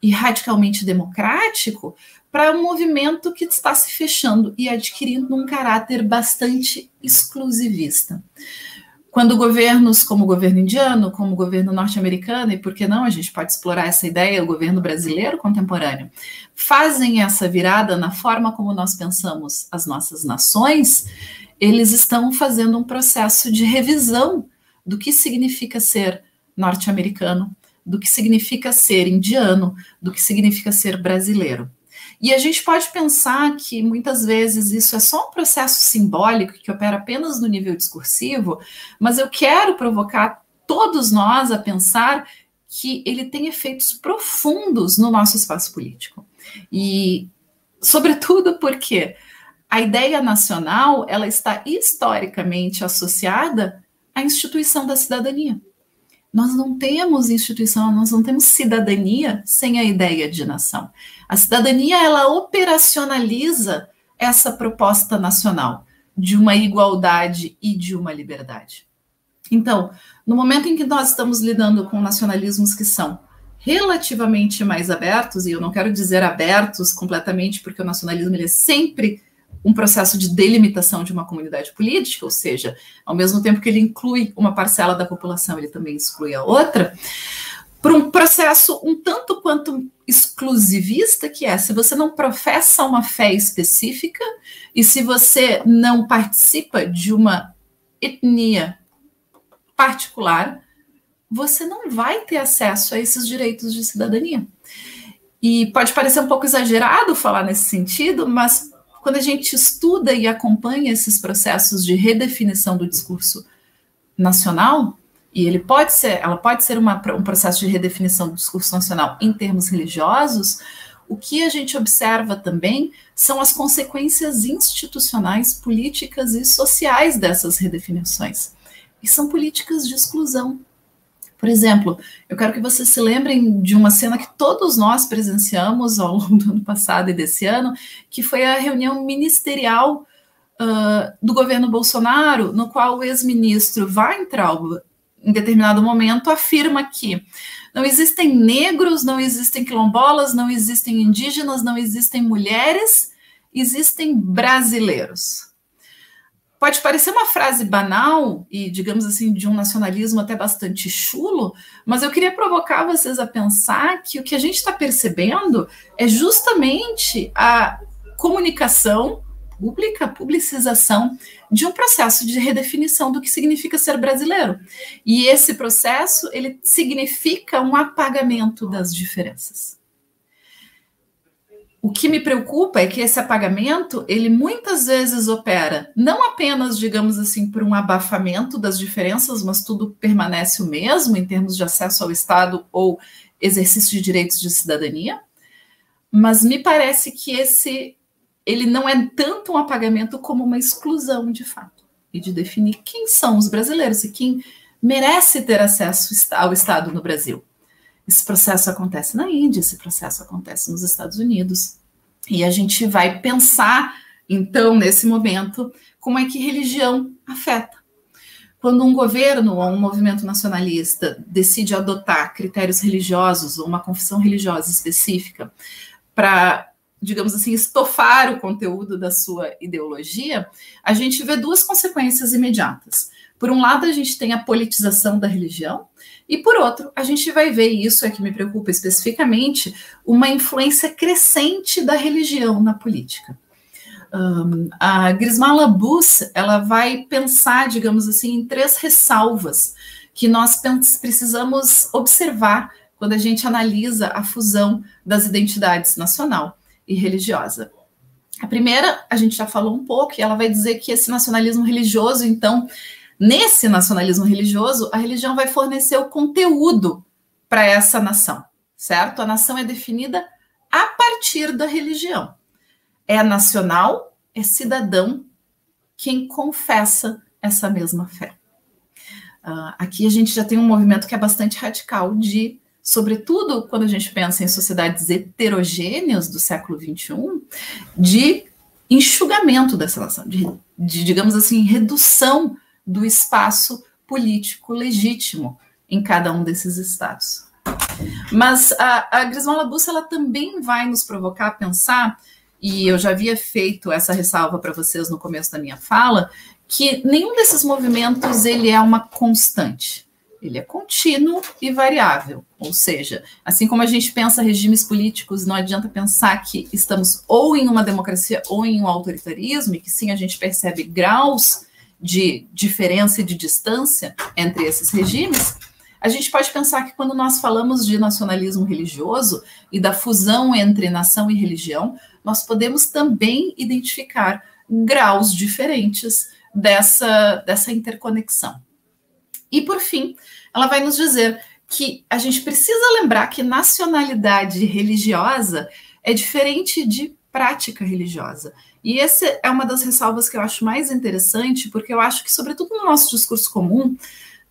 e radicalmente democrático para um movimento que está se fechando e adquirindo um caráter bastante exclusivista. Quando governos como o governo indiano, como o governo norte-americano, e por que não a gente pode explorar essa ideia, o governo brasileiro contemporâneo, fazem essa virada na forma como nós pensamos as nossas nações, eles estão fazendo um processo de revisão do que significa ser norte-americano, do que significa ser indiano, do que significa ser brasileiro. E a gente pode pensar que muitas vezes isso é só um processo simbólico que opera apenas no nível discursivo, mas eu quero provocar todos nós a pensar que ele tem efeitos profundos no nosso espaço político. E, sobretudo, porque a ideia nacional ela está historicamente associada à instituição da cidadania. Nós não temos instituição, nós não temos cidadania sem a ideia de nação. A cidadania ela operacionaliza essa proposta nacional de uma igualdade e de uma liberdade. Então, no momento em que nós estamos lidando com nacionalismos que são relativamente mais abertos, e eu não quero dizer abertos completamente, porque o nacionalismo ele é sempre um processo de delimitação de uma comunidade política, ou seja, ao mesmo tempo que ele inclui uma parcela da população, ele também exclui a outra, por um processo um tanto quanto exclusivista, que é se você não professa uma fé específica e se você não participa de uma etnia particular, você não vai ter acesso a esses direitos de cidadania. E pode parecer um pouco exagerado falar nesse sentido, mas quando a gente estuda e acompanha esses processos de redefinição do discurso nacional, e ele pode ser, ela pode ser uma, um processo de redefinição do discurso nacional em termos religiosos, o que a gente observa também são as consequências institucionais, políticas e sociais dessas redefinições. E são políticas de exclusão, por exemplo, eu quero que vocês se lembrem de uma cena que todos nós presenciamos ao longo do ano passado e desse ano, que foi a reunião ministerial uh, do governo Bolsonaro, no qual o ex-ministro Weintraub, em determinado momento, afirma que não existem negros, não existem quilombolas, não existem indígenas, não existem mulheres, existem brasileiros. Pode parecer uma frase banal e, digamos assim, de um nacionalismo até bastante chulo, mas eu queria provocar vocês a pensar que o que a gente está percebendo é justamente a comunicação pública, publicização de um processo de redefinição do que significa ser brasileiro. E esse processo, ele significa um apagamento das diferenças. O que me preocupa é que esse apagamento, ele muitas vezes opera não apenas, digamos assim, por um abafamento das diferenças, mas tudo permanece o mesmo em termos de acesso ao Estado ou exercício de direitos de cidadania, mas me parece que esse ele não é tanto um apagamento como uma exclusão de fato e de definir quem são os brasileiros e quem merece ter acesso ao Estado no Brasil. Esse processo acontece na Índia, esse processo acontece nos Estados Unidos. E a gente vai pensar, então, nesse momento, como é que religião afeta. Quando um governo ou um movimento nacionalista decide adotar critérios religiosos ou uma confissão religiosa específica para, digamos assim, estofar o conteúdo da sua ideologia, a gente vê duas consequências imediatas. Por um lado, a gente tem a politização da religião, e por outro, a gente vai ver, e isso é que me preocupa especificamente, uma influência crescente da religião na política. Um, a Grismala Bus ela vai pensar, digamos assim, em três ressalvas que nós precisamos observar quando a gente analisa a fusão das identidades nacional e religiosa. A primeira, a gente já falou um pouco, e ela vai dizer que esse nacionalismo religioso, então, Nesse nacionalismo religioso, a religião vai fornecer o conteúdo para essa nação, certo? A nação é definida a partir da religião. É nacional, é cidadão quem confessa essa mesma fé. Uh, aqui a gente já tem um movimento que é bastante radical de, sobretudo quando a gente pensa em sociedades heterogêneas do século XXI, de enxugamento dessa nação, de, de digamos assim, redução do espaço político legítimo em cada um desses estados. Mas a, a Bussa ela também vai nos provocar a pensar, e eu já havia feito essa ressalva para vocês no começo da minha fala, que nenhum desses movimentos ele é uma constante. Ele é contínuo e variável. Ou seja, assim como a gente pensa regimes políticos, não adianta pensar que estamos ou em uma democracia ou em um autoritarismo, e que sim a gente percebe graus de diferença e de distância entre esses regimes, a gente pode pensar que quando nós falamos de nacionalismo religioso e da fusão entre nação e religião, nós podemos também identificar graus diferentes dessa, dessa interconexão. E, por fim, ela vai nos dizer que a gente precisa lembrar que nacionalidade religiosa é diferente de prática religiosa. E essa é uma das ressalvas que eu acho mais interessante, porque eu acho que, sobretudo no nosso discurso comum,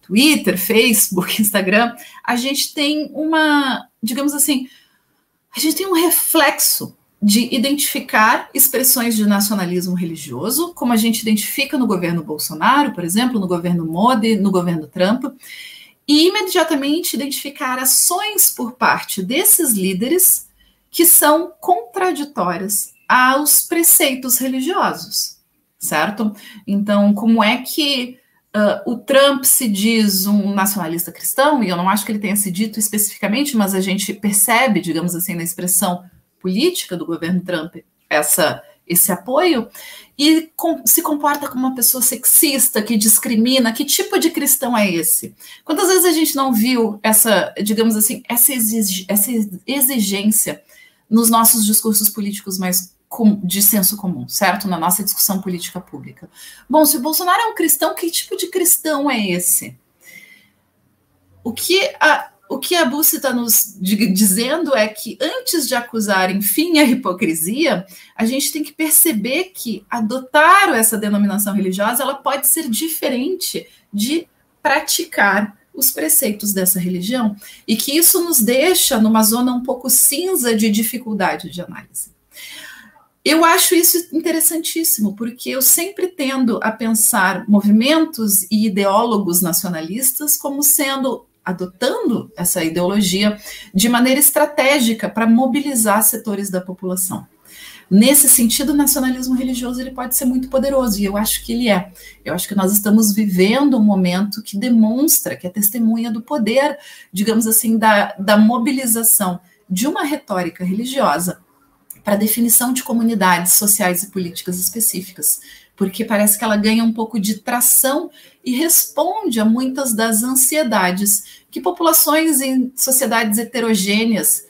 Twitter, Facebook, Instagram, a gente tem uma, digamos assim, a gente tem um reflexo de identificar expressões de nacionalismo religioso, como a gente identifica no governo Bolsonaro, por exemplo, no governo Modi, no governo Trump, e imediatamente identificar ações por parte desses líderes que são contraditórias aos preceitos religiosos, certo? Então, como é que uh, o Trump se diz um nacionalista cristão, e eu não acho que ele tenha se dito especificamente, mas a gente percebe, digamos assim, na expressão política do governo Trump essa, esse apoio e com, se comporta como uma pessoa sexista que discrimina. Que tipo de cristão é esse? Quantas vezes a gente não viu essa, digamos assim, essa, exig, essa exigência nos nossos discursos políticos mais de senso comum, certo? Na nossa discussão política pública. Bom, se o Bolsonaro é um cristão, que tipo de cristão é esse? O que a, o que a Bussi está nos dizendo é que antes de acusar, enfim, a hipocrisia, a gente tem que perceber que adotar essa denominação religiosa ela pode ser diferente de praticar os preceitos dessa religião e que isso nos deixa numa zona um pouco cinza de dificuldade de análise. Eu acho isso interessantíssimo, porque eu sempre tendo a pensar movimentos e ideólogos nacionalistas como sendo adotando essa ideologia de maneira estratégica para mobilizar setores da população. Nesse sentido, o nacionalismo religioso ele pode ser muito poderoso, e eu acho que ele é. Eu acho que nós estamos vivendo um momento que demonstra, que é testemunha do poder, digamos assim, da, da mobilização de uma retórica religiosa para definição de comunidades sociais e políticas específicas, porque parece que ela ganha um pouco de tração e responde a muitas das ansiedades que populações em sociedades heterogêneas,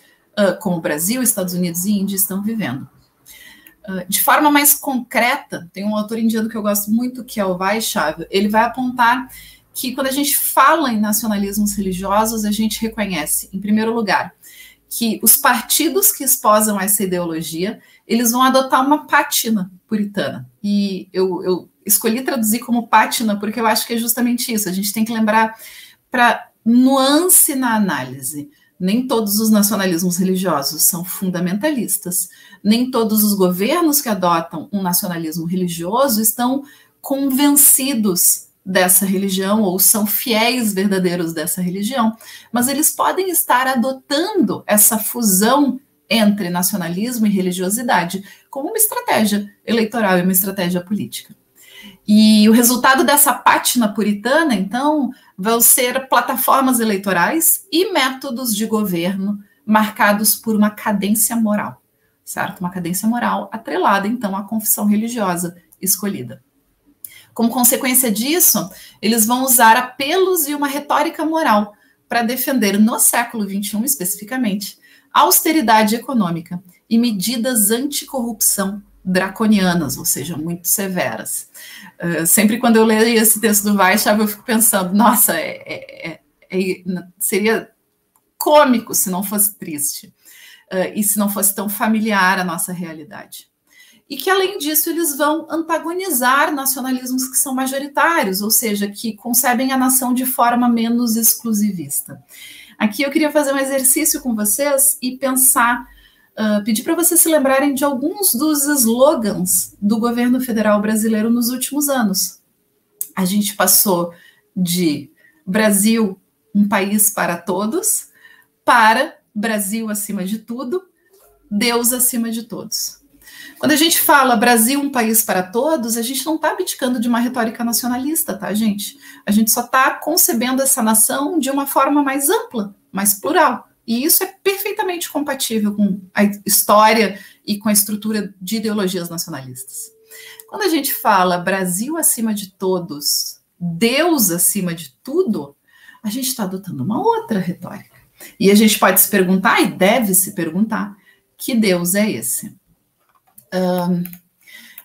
como o Brasil, Estados Unidos e Índia, estão vivendo. Uh, de forma mais concreta, tem um autor indiano que eu gosto muito, que é o Vaishnav, ele vai apontar que quando a gente fala em nacionalismos religiosos, a gente reconhece, em primeiro lugar, que os partidos que esposam essa ideologia, eles vão adotar uma pátina puritana. E eu, eu escolhi traduzir como pátina porque eu acho que é justamente isso. A gente tem que lembrar para nuance na análise. Nem todos os nacionalismos religiosos são fundamentalistas. Nem todos os governos que adotam um nacionalismo religioso estão convencidos dessa religião ou são fiéis verdadeiros dessa religião, mas eles podem estar adotando essa fusão entre nacionalismo e religiosidade como uma estratégia eleitoral e uma estratégia política. E o resultado dessa pátina puritana, então, vão ser plataformas eleitorais e métodos de governo marcados por uma cadência moral, certo? Uma cadência moral atrelada, então, à confissão religiosa escolhida. Como consequência disso, eles vão usar apelos e uma retórica moral para defender, no século XXI especificamente, austeridade econômica e medidas anticorrupção draconianas, ou seja, muito severas. Uh, sempre quando eu leio esse texto do Weishaupt, eu fico pensando, nossa, é, é, é, é seria cômico se não fosse triste, uh, e se não fosse tão familiar a nossa realidade e que, além disso, eles vão antagonizar nacionalismos que são majoritários, ou seja, que concebem a nação de forma menos exclusivista. Aqui eu queria fazer um exercício com vocês e pensar, uh, pedir para vocês se lembrarem de alguns dos slogans do governo federal brasileiro nos últimos anos. A gente passou de Brasil, um país para todos, para Brasil acima de tudo, Deus acima de todos. Quando a gente fala Brasil, um país para todos, a gente não está abdicando de uma retórica nacionalista, tá, gente? A gente só está concebendo essa nação de uma forma mais ampla, mais plural. E isso é perfeitamente compatível com a história e com a estrutura de ideologias nacionalistas. Quando a gente fala Brasil acima de todos, Deus acima de tudo, a gente está adotando uma outra retórica. E a gente pode se perguntar, e deve se perguntar, que Deus é esse?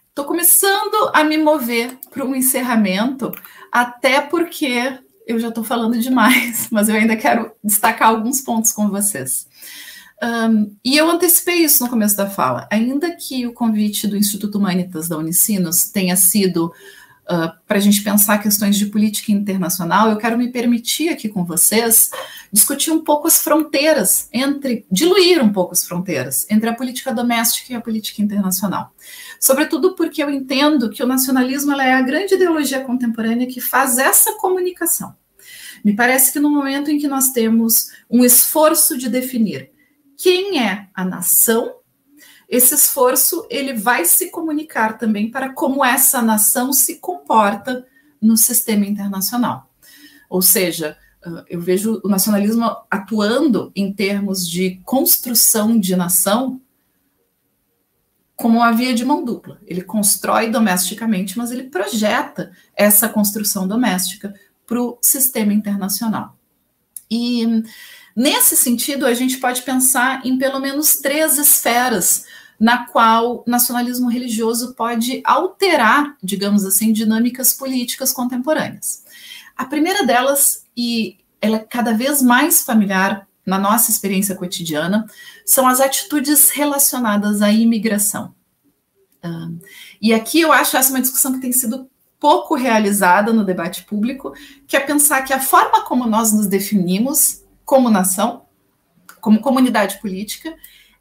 Estou começando a me mover para um encerramento, até porque eu já estou falando demais, mas eu ainda quero destacar alguns pontos com vocês. Um, e eu antecipei isso no começo da fala. Ainda que o convite do Instituto Humanitas da Unicinos tenha sido uh, para a gente pensar questões de política internacional, eu quero me permitir aqui com vocês discutir um pouco as fronteiras entre, diluir um pouco as fronteiras entre a política doméstica e a política internacional. Sobretudo porque eu entendo que o nacionalismo é a grande ideologia contemporânea que faz essa comunicação. Me parece que no momento em que nós temos um esforço de definir quem é a nação, esse esforço ele vai se comunicar também para como essa nação se comporta no sistema internacional. Ou seja, eu vejo o nacionalismo atuando em termos de construção de nação como uma via de mão dupla. Ele constrói domesticamente, mas ele projeta essa construção doméstica para o sistema internacional. E Nesse sentido, a gente pode pensar em pelo menos três esferas na qual o nacionalismo religioso pode alterar, digamos assim, dinâmicas políticas contemporâneas. A primeira delas, e ela é cada vez mais familiar na nossa experiência cotidiana, são as atitudes relacionadas à imigração. e aqui eu acho essa uma discussão que tem sido pouco realizada no debate público, que é pensar que a forma como nós nos definimos como nação, como comunidade política,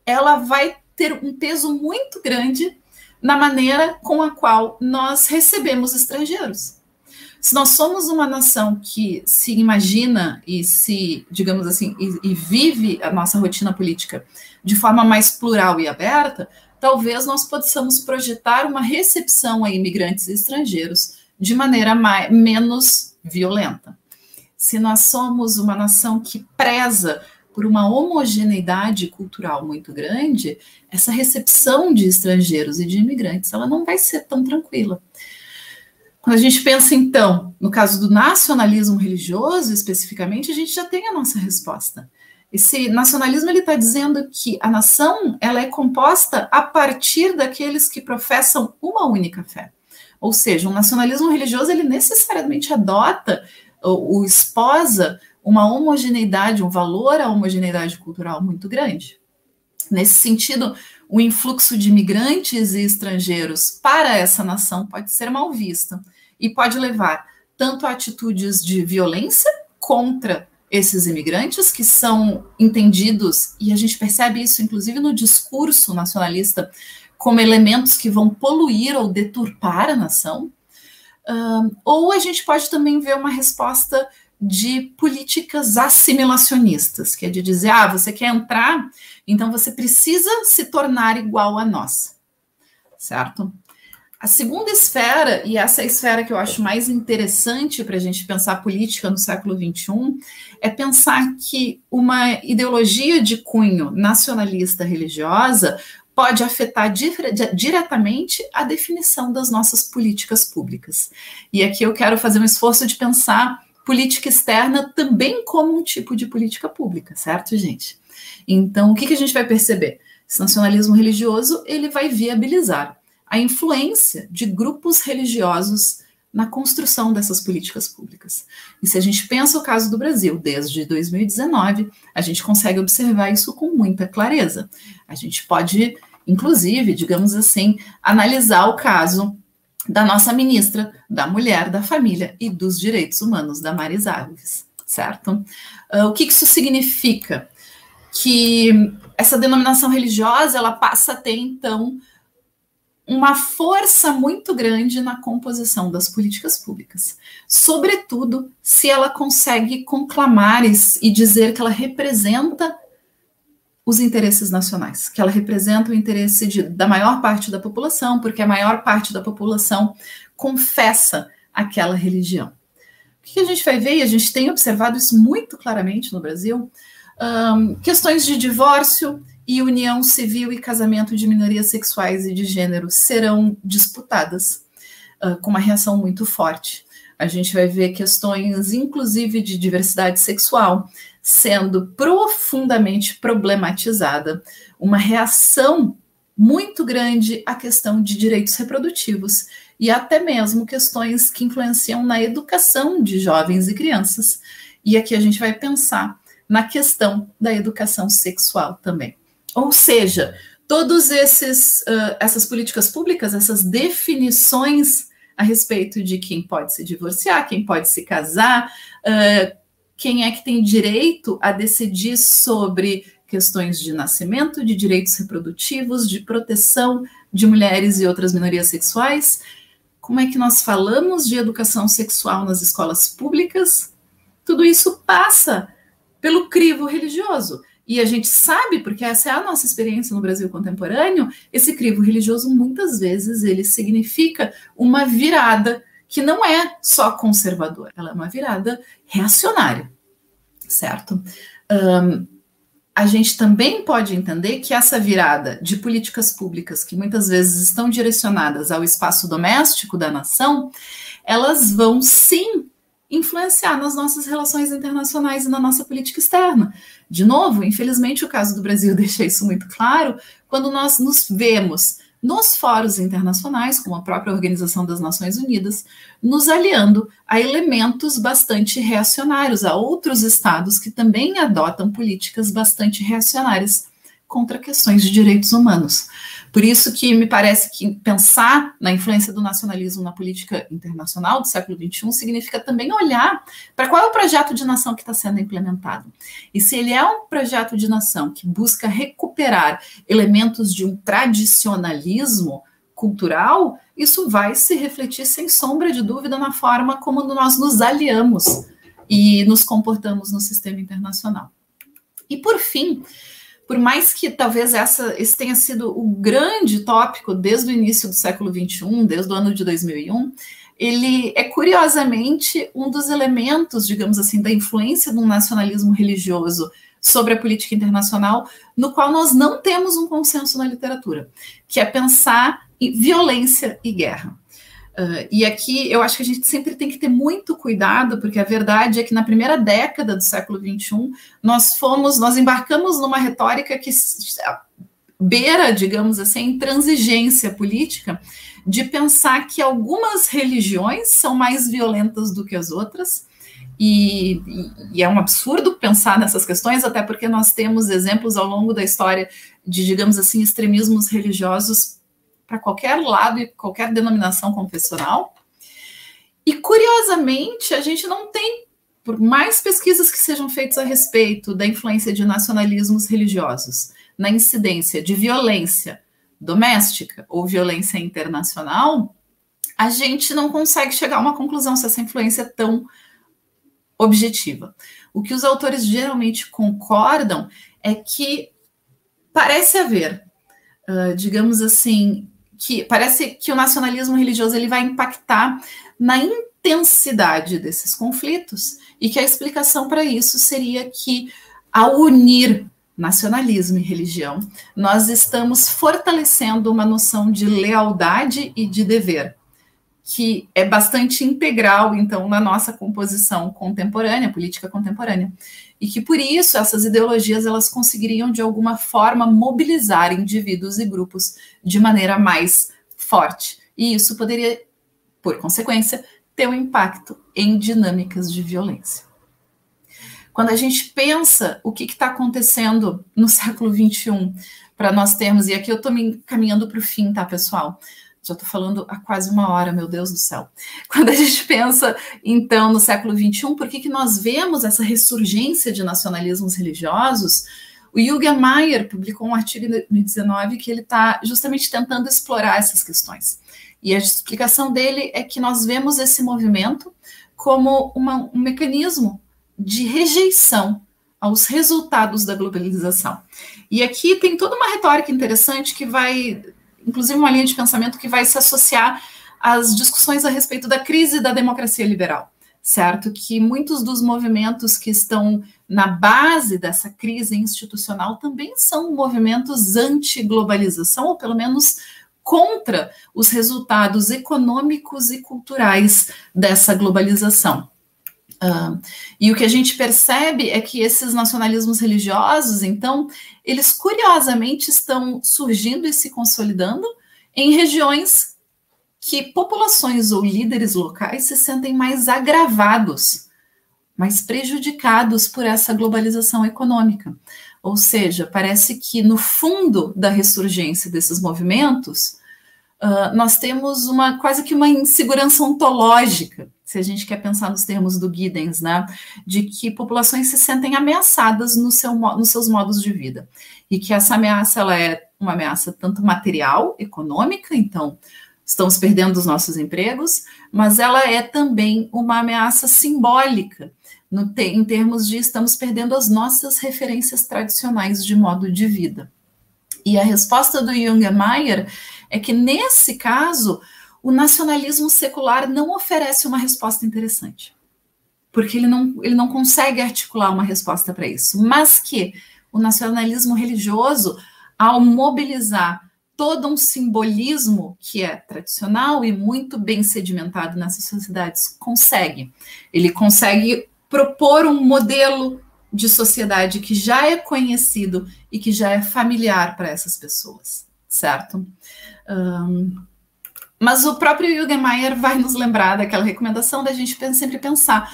ela vai ter um peso muito grande na maneira com a qual nós recebemos estrangeiros. Se nós somos uma nação que se imagina e se, digamos assim, e, e vive a nossa rotina política de forma mais plural e aberta, talvez nós possamos projetar uma recepção a imigrantes estrangeiros de maneira mais, menos violenta se nós somos uma nação que preza por uma homogeneidade cultural muito grande, essa recepção de estrangeiros e de imigrantes, ela não vai ser tão tranquila. Quando a gente pensa, então, no caso do nacionalismo religioso, especificamente, a gente já tem a nossa resposta. Esse nacionalismo ele está dizendo que a nação ela é composta a partir daqueles que professam uma única fé. Ou seja, um nacionalismo religioso ele necessariamente adota o, o esposa uma homogeneidade, um valor à homogeneidade cultural muito grande. Nesse sentido, o influxo de imigrantes e estrangeiros para essa nação pode ser mal visto e pode levar tanto a atitudes de violência contra esses imigrantes, que são entendidos, e a gente percebe isso inclusive no discurso nacionalista, como elementos que vão poluir ou deturpar a nação, ou a gente pode também ver uma resposta de políticas assimilacionistas, que é de dizer, ah, você quer entrar, então você precisa se tornar igual a nós, certo? A segunda esfera, e essa é a esfera que eu acho mais interessante para a gente pensar política no século XXI, é pensar que uma ideologia de cunho nacionalista religiosa pode afetar diretamente a definição das nossas políticas públicas. E aqui eu quero fazer um esforço de pensar política externa também como um tipo de política pública, certo, gente? Então, o que, que a gente vai perceber? Esse nacionalismo religioso ele vai viabilizar a influência de grupos religiosos na construção dessas políticas públicas. E se a gente pensa o caso do Brasil, desde 2019, a gente consegue observar isso com muita clareza. A gente pode inclusive, digamos assim, analisar o caso da nossa ministra da Mulher, da Família e dos Direitos Humanos, da Maris Alves, certo? Uh, o que isso significa? Que essa denominação religiosa, ela passa a ter, então, uma força muito grande na composição das políticas públicas, sobretudo se ela consegue conclamar e dizer que ela representa os interesses nacionais, que ela representa o interesse de, da maior parte da população, porque a maior parte da população confessa aquela religião. O que a gente vai ver, e a gente tem observado isso muito claramente no Brasil, um, questões de divórcio e união civil e casamento de minorias sexuais e de gênero serão disputadas uh, com uma reação muito forte. A gente vai ver questões, inclusive, de diversidade sexual, sendo profundamente problematizada, uma reação muito grande à questão de direitos reprodutivos e até mesmo questões que influenciam na educação de jovens e crianças. E aqui a gente vai pensar na questão da educação sexual também. Ou seja, todas uh, essas políticas públicas, essas definições a respeito de quem pode se divorciar, quem pode se casar, uh, quem é que tem direito a decidir sobre questões de nascimento, de direitos reprodutivos, de proteção de mulheres e outras minorias sexuais. Como é que nós falamos de educação sexual nas escolas públicas? Tudo isso passa pelo crivo religioso. E a gente sabe, porque essa é a nossa experiência no Brasil contemporâneo, esse crivo religioso muitas vezes ele significa uma virada que não é só conservadora, ela é uma virada reacionária, certo? Um, a gente também pode entender que essa virada de políticas públicas, que muitas vezes estão direcionadas ao espaço doméstico da nação, elas vão sim influenciar nas nossas relações internacionais e na nossa política externa. De novo, infelizmente, o caso do Brasil deixa isso muito claro quando nós nos vemos nos fóruns internacionais, como a própria Organização das Nações Unidas, nos aliando a elementos bastante reacionários, a outros estados que também adotam políticas bastante reacionárias contra questões de direitos humanos. Por isso que me parece que pensar na influência do nacionalismo na política internacional do século XXI significa também olhar para qual é o projeto de nação que está sendo implementado. E se ele é um projeto de nação que busca recuperar elementos de um tradicionalismo cultural, isso vai se refletir sem sombra de dúvida na forma como nós nos aliamos e nos comportamos no sistema internacional. E por fim, por mais que talvez essa, esse tenha sido o grande tópico desde o início do século XXI, desde o ano de 2001, ele é curiosamente um dos elementos, digamos assim, da influência do nacionalismo religioso sobre a política internacional, no qual nós não temos um consenso na literatura, que é pensar em violência e guerra. Uh, e aqui eu acho que a gente sempre tem que ter muito cuidado, porque a verdade é que na primeira década do século XXI nós fomos, nós embarcamos numa retórica que beira, digamos assim, intransigência política de pensar que algumas religiões são mais violentas do que as outras. E, e, é um absurdo pensar nessas questões, até porque nós temos exemplos ao longo da história de, digamos assim, extremismos religiosos para qualquer lado e qualquer denominação confessional. E curiosamente, a gente não tem, por mais pesquisas que sejam feitas a respeito da influência de nacionalismos religiosos na incidência de violência doméstica ou violência internacional, a gente não consegue chegar a uma conclusão se essa influência é tão objetiva. O que os autores geralmente concordam é que parece haver, uh, digamos assim, que parece que o nacionalismo religioso ele vai impactar na intensidade desses conflitos e que a explicação para isso seria que ao unir nacionalismo e religião, nós estamos fortalecendo uma noção de lealdade e de dever, que é bastante integral, então, na nossa composição contemporânea, política contemporânea e que por isso essas ideologias elas conseguiriam de alguma forma mobilizar indivíduos e grupos de maneira mais forte. E isso poderia, por consequência, ter um impacto em dinâmicas de violência. Quando a gente pensa o que está acontecendo no século XXI, para nós termos, e aqui eu estou me caminhando para o fim, tá, pessoal? Já estou falando há quase uma hora, meu Deus do céu. Quando a gente pensa, então, no século XXI, por que, que nós vemos essa ressurgência de nacionalismos religiosos? O Jürgen Mayer publicou um artigo em 2019 que ele está justamente tentando explorar essas questões. E a explicação dele é que nós vemos esse movimento como uma, um mecanismo de rejeição aos resultados da globalização. E aqui tem toda uma retórica interessante que vai inclusive uma linha de pensamento que vai se associar às discussões a respeito da crise da democracia liberal, certo? Que muitos dos movimentos que estão na base dessa crise institucional também são movimentos anti-globalização, ou pelo menos contra os resultados econômicos e culturais dessa globalização. Uh, e o que a gente percebe é que esses nacionalismos religiosos, então, eles curiosamente estão surgindo e se consolidando em regiões que populações ou líderes locais se sentem mais agravados mas prejudicados por essa globalização econômica. Ou seja, parece que no fundo da ressurgência desses movimentos, uh, nós temos uma quase que uma insegurança ontológica, se a gente quer pensar nos termos do Giddens, né, de que populações se sentem ameaçadas no seu, nos seus modos de vida e que essa ameaça ela é uma ameaça tanto material, econômica, então estamos perdendo os nossos empregos, mas ela é também uma ameaça simbólica, no, em termos de estamos perdendo as nossas referências tradicionais de modo de vida. E a resposta do Jungermeier é que, nesse caso, o nacionalismo secular não oferece uma resposta interessante, porque ele não, ele não consegue articular uma resposta para isso, mas que o nacionalismo religioso, ao mobilizar todo um simbolismo que é tradicional e muito bem sedimentado nessas sociedades, consegue. Ele consegue propor um modelo de sociedade que já é conhecido e que já é familiar para essas pessoas, certo? Um, mas o próprio Jugendmeier vai nos lembrar daquela recomendação da gente sempre pensar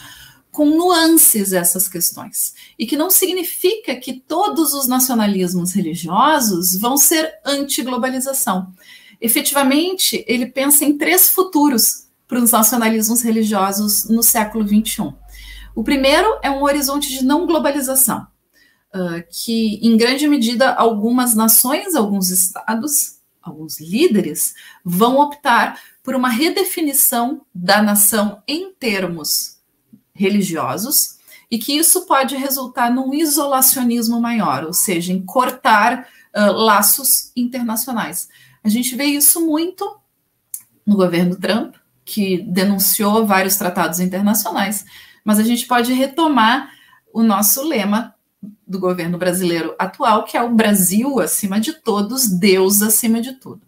com nuances essas questões. E que não significa que todos os nacionalismos religiosos vão ser anti-globalização. Efetivamente, ele pensa em três futuros para os nacionalismos religiosos no século XXI. O primeiro é um horizonte de não globalização, uh, que, em grande medida, algumas nações, alguns estados, alguns líderes vão optar por uma redefinição da nação em termos religiosos e que isso pode resultar num isolacionismo maior, ou seja, em cortar uh, laços internacionais. A gente vê isso muito no governo Trump, que denunciou vários tratados internacionais, mas a gente pode retomar o nosso lema do governo brasileiro atual, que é o Brasil acima de todos, Deus acima de tudo.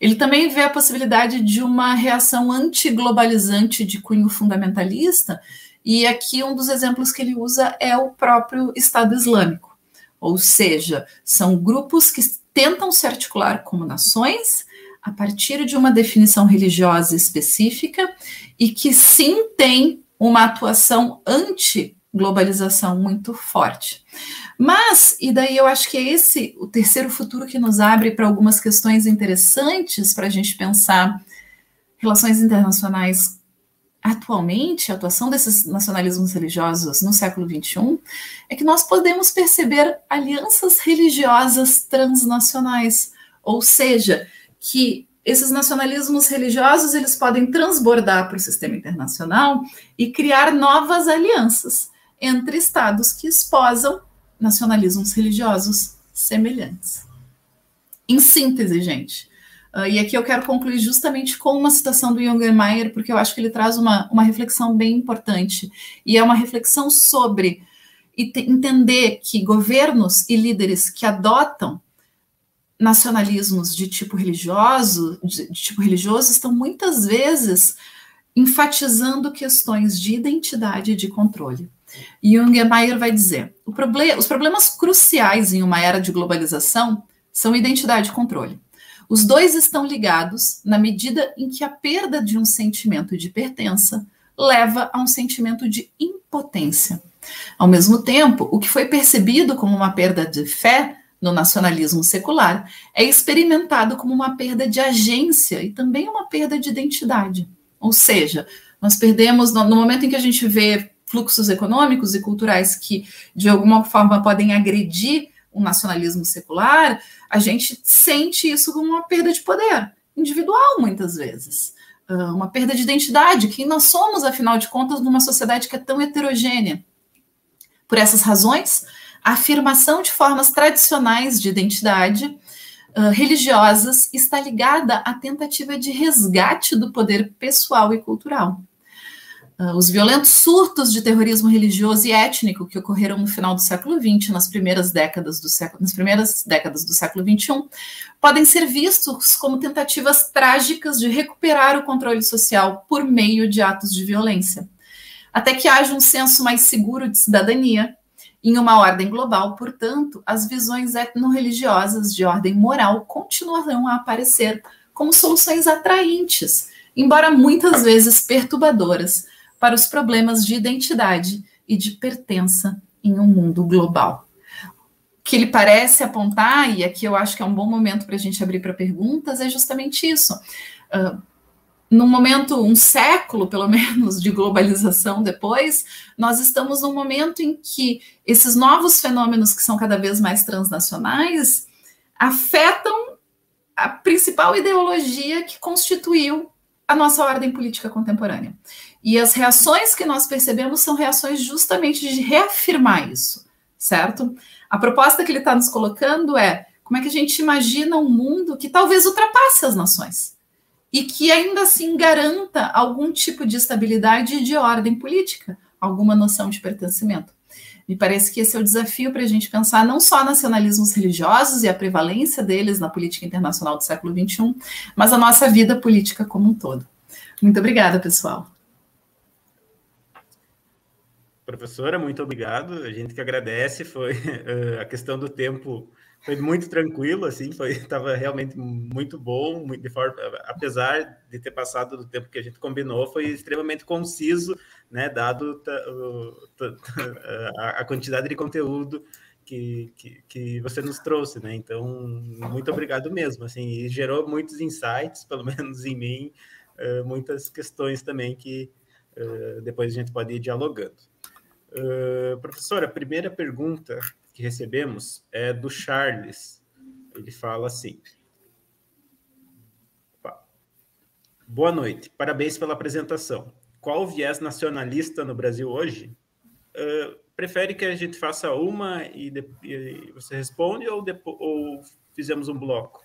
Ele também vê a possibilidade de uma reação antiglobalizante de cunho fundamentalista, e aqui um dos exemplos que ele usa é o próprio Estado Islâmico. Ou seja, são grupos que tentam se articular como nações a partir de uma definição religiosa específica e que sim tem uma atuação anti-globalização muito forte. Mas, e daí eu acho que é esse o terceiro futuro que nos abre para algumas questões interessantes para a gente pensar relações internacionais atualmente, a atuação desses nacionalismos religiosos no século XXI, é que nós podemos perceber alianças religiosas transnacionais, ou seja, que esses nacionalismos religiosos eles podem transbordar para o sistema internacional e criar novas alianças entre estados que esposam nacionalismos religiosos semelhantes. Em síntese, gente, uh, e aqui eu quero concluir justamente com uma citação do Jungermeier, porque eu acho que ele traz uma, uma reflexão bem importante, e é uma reflexão sobre entender que governos e líderes que adotam nacionalismos de tipo religioso, de, de tipo religioso, estão muitas vezes enfatizando questões de identidade e de controle. Jungemeyer vai dizer: proble os problemas cruciais em uma era de globalização são identidade e controle. Os dois estão ligados na medida em que a perda de um sentimento de pertença leva a um sentimento de impotência. Ao mesmo tempo, o que foi percebido como uma perda de fé no nacionalismo secular, é experimentado como uma perda de agência e também uma perda de identidade. Ou seja, nós perdemos, no momento em que a gente vê fluxos econômicos e culturais que, de alguma forma, podem agredir o nacionalismo secular, a gente sente isso como uma perda de poder individual, muitas vezes. Ah, uma perda de identidade, quem nós somos, afinal de contas, numa sociedade que é tão heterogênea. Por essas razões, a afirmação de formas tradicionais de identidade uh, religiosas está ligada à tentativa de resgate do poder pessoal e cultural. Uh, os violentos surtos de terrorismo religioso e étnico que ocorreram no final do século XX, nas primeiras décadas do século, nas primeiras décadas do século XXI, podem ser vistos como tentativas trágicas de recuperar o controle social por meio de atos de violência, até que haja um senso mais seguro de cidadania em uma ordem global, portanto, as visões etno-religiosas de ordem moral continuarão a aparecer como soluções atraentes, embora muitas vezes perturbadoras, para os problemas de identidade e de pertença em um mundo global. O que ele parece apontar, e aqui eu acho que é um bom momento para a gente abrir para perguntas, é justamente isso. Uh, num momento, um século pelo menos, de globalização depois, nós estamos num momento em que esses novos fenômenos que são cada vez mais transnacionais afetam a principal ideologia que constituiu a nossa ordem política contemporânea. E as reações que nós percebemos são reações justamente de reafirmar isso, certo? A proposta que ele está nos colocando é como é que a gente imagina um mundo que talvez ultrapasse as nações e que ainda assim garanta algum tipo de estabilidade e de ordem política, alguma noção de pertencimento. Me parece que esse é o desafio para a gente pensar não só nacionalismos religiosos e a prevalência deles na política internacional do século XXI, mas a nossa vida política como um todo. Muito obrigada, pessoal. Professora, muito obrigado. A gente que agradece. Foi a questão do tempo foi muito tranquilo, assim, foi estava realmente muito bom, muito de forma, apesar de ter passado do tempo que a gente combinou, foi extremamente conciso, né, dado a, quantidade de conteúdo que, que, que, você nos trouxe, né? Então, muito obrigado mesmo, assim, e gerou muitos insights, pelo menos em mim, uh, muitas questões também que uh, depois a gente pode ir dialogando. Uh, professora, a primeira pergunta que recebemos é do Charles. Ele fala assim: Boa noite, parabéns pela apresentação. Qual o viés nacionalista no Brasil hoje? Uh, prefere que a gente faça uma e, de, e você responde ou, ou fizemos um bloco?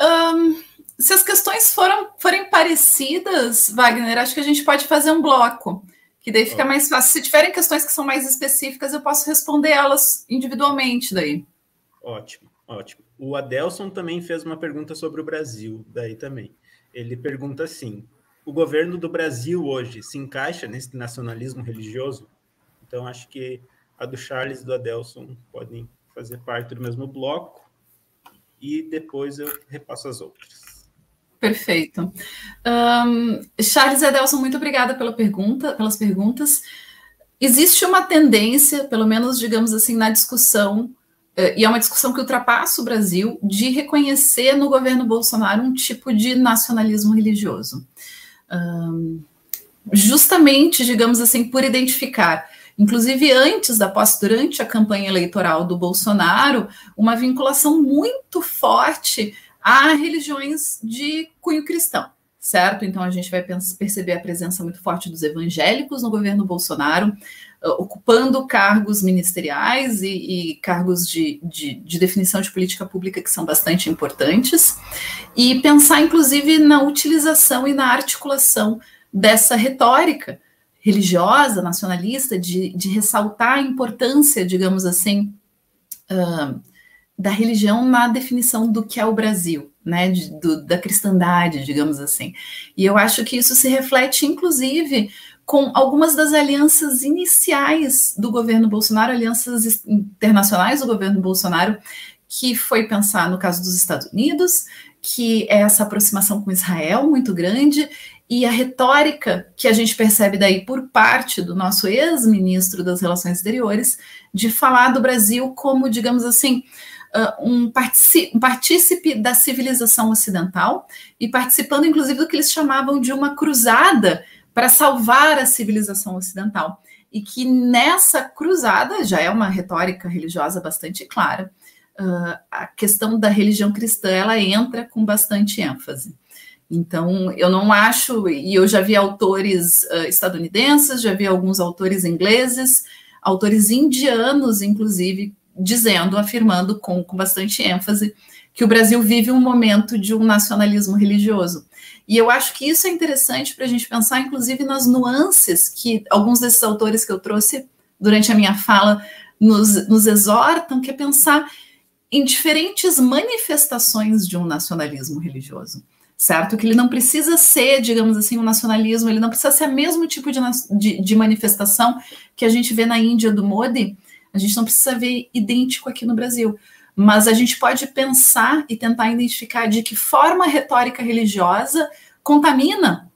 Um, se as questões foram, forem parecidas, Wagner, acho que a gente pode fazer um bloco que daí fica mais fácil. Se tiverem questões que são mais específicas, eu posso responder elas individualmente daí. Ótimo, ótimo. O Adelson também fez uma pergunta sobre o Brasil, daí também. Ele pergunta assim: o governo do Brasil hoje se encaixa nesse nacionalismo religioso? Então, acho que a do Charles e do Adelson podem fazer parte do mesmo bloco e depois eu repasso as outras. Perfeito. Um, Charles Edelson, muito obrigada pela pergunta, pelas perguntas. Existe uma tendência, pelo menos, digamos assim, na discussão, eh, e é uma discussão que ultrapassa o Brasil, de reconhecer no governo Bolsonaro um tipo de nacionalismo religioso. Um, justamente, digamos assim, por identificar inclusive antes da posse, durante a campanha eleitoral do Bolsonaro, uma vinculação muito forte a religiões de cunho cristão, certo? Então a gente vai perceber a presença muito forte dos evangélicos no governo Bolsonaro, ocupando cargos ministeriais e, e cargos de, de, de, definição de política pública que são bastante importantes, e pensar, inclusive, na utilização e na articulação dessa retórica religiosa, nacionalista, de, de ressaltar a importância, digamos assim, uh, da religião na definição do que é o Brasil, né, de, do, da cristandade, digamos assim. E eu acho que isso se reflete, inclusive, com algumas das alianças iniciais do governo Bolsonaro, alianças internacionais do governo Bolsonaro, que foi pensar no caso dos Estados Unidos, que é essa aproximação com Israel muito grande, e a retórica que a gente percebe daí por parte do nosso ex-ministro das Relações Exteriores, de falar do Brasil como, digamos assim, um, um partícipe da civilização ocidental e participando, inclusive, do que eles chamavam de uma cruzada para salvar a civilização ocidental. E que nessa cruzada, já é uma retórica religiosa bastante clara, uh, a questão da religião cristã ela entra com bastante ênfase. Então, eu não acho, e eu já vi autores uh, estadunidenses, já vi alguns autores ingleses, autores indianos, inclusive, dizendo, afirmando com, com bastante ênfase que o Brasil vive um momento de um nacionalismo religioso. E eu acho que isso é interessante para a gente pensar, inclusive, nas nuances que alguns desses autores que eu trouxe durante a minha fala nos, nos exortam, que é pensar em diferentes manifestações de um nacionalismo religioso, certo? Que ele não precisa ser, digamos assim, um nacionalismo, ele não precisa ser o mesmo tipo de, de, de manifestação que a gente vê na Índia do Modi, a gente não precisa ver idêntico aqui no Brasil, mas a gente pode pensar e tentar identificar de que forma a retórica religiosa contamina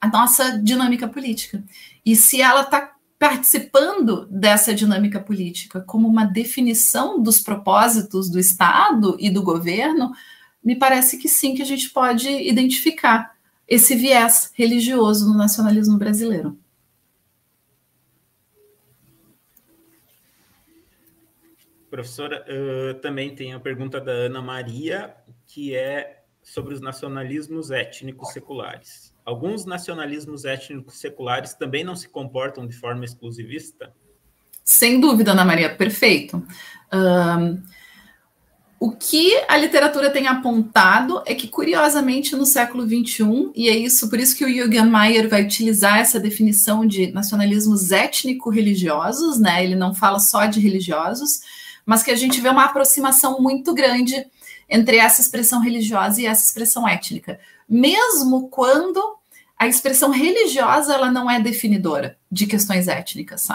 a nossa dinâmica política. E se ela está participando dessa dinâmica política como uma definição dos propósitos do Estado e do governo, me parece que sim, que a gente pode identificar esse viés religioso no nacionalismo brasileiro. Professora, uh, também tem a pergunta da Ana Maria, que é sobre os nacionalismos étnicos seculares. Alguns nacionalismos étnicos seculares também não se comportam de forma exclusivista? Sem dúvida, Ana Maria, perfeito. Um, o que a literatura tem apontado é que, curiosamente, no século XXI, e é isso, por isso que o Jürgen Mayer vai utilizar essa definição de nacionalismos étnico-religiosos, né? Ele não fala só de religiosos, mas que a gente vê uma aproximação muito grande entre essa expressão religiosa e essa expressão étnica, mesmo quando a expressão religiosa ela não é definidora de questões étnicas,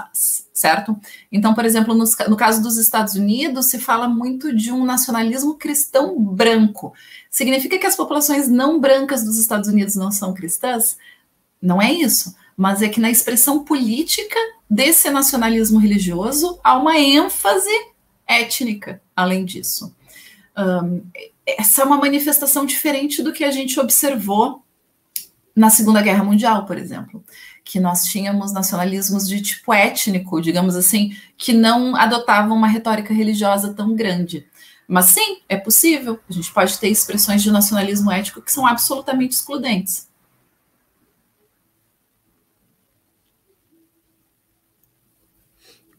certo? Então, por exemplo, no, no, caso dos Estados Unidos, se fala muito de um nacionalismo cristão branco. Significa que as populações não brancas dos Estados Unidos não são cristãs? Não é isso, mas é que na expressão política desse nacionalismo religioso há uma ênfase étnica, além disso. Um, essa é uma manifestação diferente do que a gente observou na Segunda Guerra Mundial, por exemplo, que nós tínhamos nacionalismos de tipo étnico, digamos assim, que não adotavam uma retórica religiosa tão grande. Mas sim, é possível. A gente pode ter expressões de nacionalismo étnico que são absolutamente excludentes.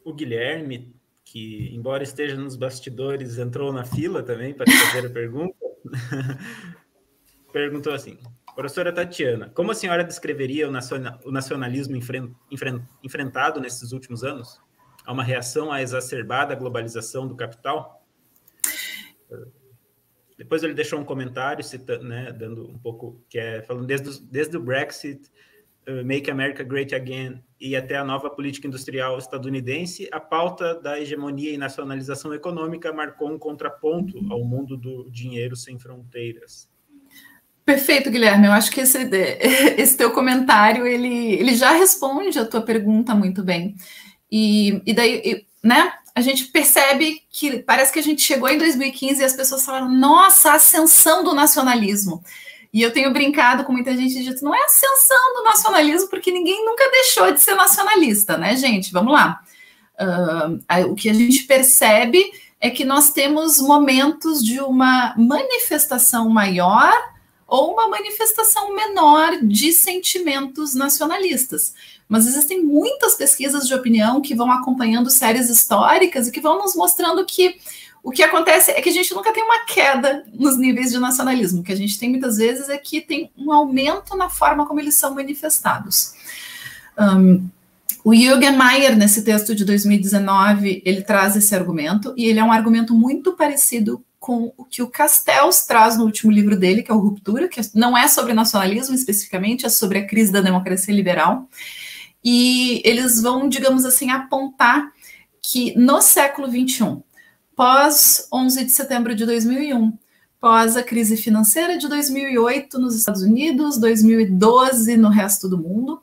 O Guilherme que, embora esteja nos bastidores, entrou na fila também para fazer a pergunta, perguntou assim: Professora Tatiana, como a senhora descreveria o nacionalismo enfrentado nesses últimos anos? Há uma reação à exacerbada globalização do capital? Depois ele deixou um comentário citando, né, dando um pouco que é falando desde, desde o Brexit, Make America Great Again e até a nova política industrial estadunidense, a pauta da hegemonia e nacionalização econômica marcou um contraponto ao mundo do dinheiro sem fronteiras. Perfeito, Guilherme. Eu acho que esse, esse teu comentário ele, ele já responde a tua pergunta muito bem. E, e daí, né? A gente percebe que parece que a gente chegou em 2015 e as pessoas falaram: nossa, ascensão do nacionalismo. E eu tenho brincado com muita gente dito, não é ascensão do nacionalismo, porque ninguém nunca deixou de ser nacionalista, né, gente? Vamos lá. Uh, o que a gente percebe é que nós temos momentos de uma manifestação maior ou uma manifestação menor de sentimentos nacionalistas. Mas existem muitas pesquisas de opinião que vão acompanhando séries históricas e que vão nos mostrando que o que acontece é que a gente nunca tem uma queda nos níveis de nacionalismo. O que a gente tem muitas vezes é que tem um aumento na forma como eles são manifestados. Um, o Jürgen Mayer, nesse texto de 2019, ele traz esse argumento, e ele é um argumento muito parecido com o que o Castells traz no último livro dele, que é o Ruptura, que não é sobre nacionalismo especificamente, é sobre a crise da democracia liberal. E eles vão, digamos assim, apontar que no século XXI, pós 11 de setembro de 2001, pós a crise financeira de 2008 nos Estados Unidos, 2012 no resto do mundo,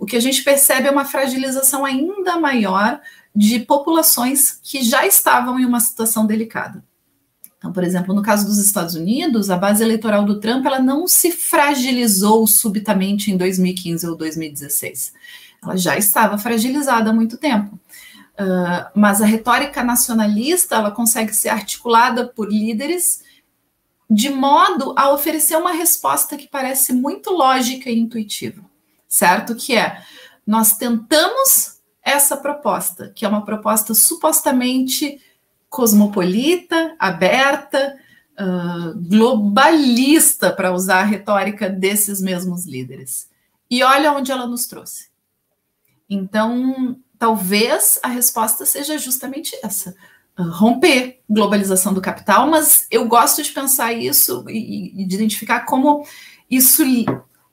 o que a gente percebe é uma fragilização ainda maior de populações que já estavam em uma situação delicada. Então, por exemplo, no caso dos Estados Unidos, a base eleitoral do Trump ela não se fragilizou subitamente em 2015 ou 2016. Ela já estava fragilizada há muito tempo. Uh, mas a retórica nacionalista ela consegue ser articulada por líderes de modo a oferecer uma resposta que parece muito lógica e intuitiva, certo? Que é nós tentamos essa proposta, que é uma proposta supostamente cosmopolita, aberta, uh, globalista, para usar a retórica desses mesmos líderes. E olha onde ela nos trouxe. Então, talvez a resposta seja justamente essa: romper globalização do capital, mas eu gosto de pensar isso e, e de identificar como isso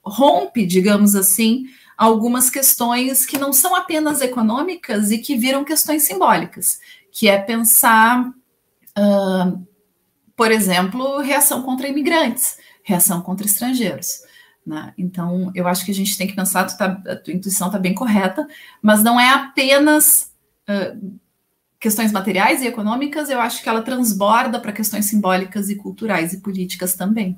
rompe, digamos assim, algumas questões que não são apenas econômicas e que viram questões simbólicas, que é pensar, uh, por exemplo, reação contra imigrantes, reação contra estrangeiros. Né? Então, eu acho que a gente tem que pensar, tu tá, a tua intuição está bem correta, mas não é apenas uh, questões materiais e econômicas, eu acho que ela transborda para questões simbólicas e culturais e políticas também.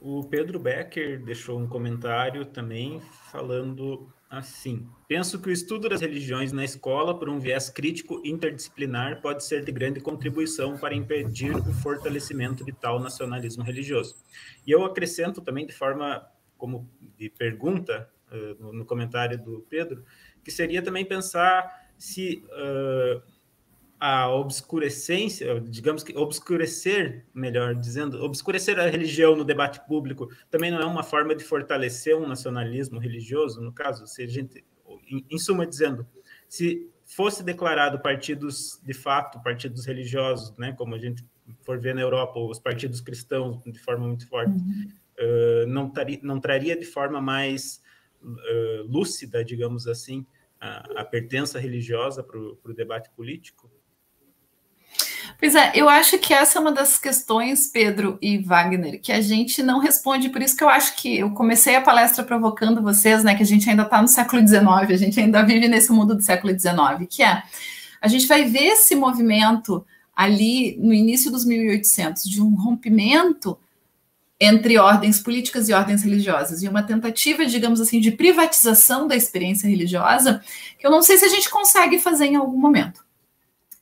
O Pedro Becker deixou um comentário também falando assim: penso que o estudo das religiões na escola, por um viés crítico interdisciplinar, pode ser de grande contribuição para impedir o fortalecimento de tal nacionalismo religioso. E eu acrescento também, de forma como de pergunta, uh, no comentário do Pedro, que seria também pensar se. Uh, a obscurecência, digamos que obscurecer, melhor dizendo, obscurecer a religião no debate público também não é uma forma de fortalecer um nacionalismo religioso, no caso, se a gente, em, em suma dizendo, se fosse declarado partidos de fato, partidos religiosos, né, como a gente for ver na Europa, os partidos cristãos de forma muito forte, uhum. uh, não, taria, não traria de forma mais uh, lúcida, digamos assim, a, a pertença religiosa para o debate político? Pois é, eu acho que essa é uma das questões, Pedro e Wagner, que a gente não responde, por isso que eu acho que eu comecei a palestra provocando vocês, né, que a gente ainda está no século XIX, a gente ainda vive nesse mundo do século XIX, que é, a gente vai ver esse movimento ali no início dos 1800, de um rompimento entre ordens políticas e ordens religiosas, e uma tentativa, digamos assim, de privatização da experiência religiosa, que eu não sei se a gente consegue fazer em algum momento.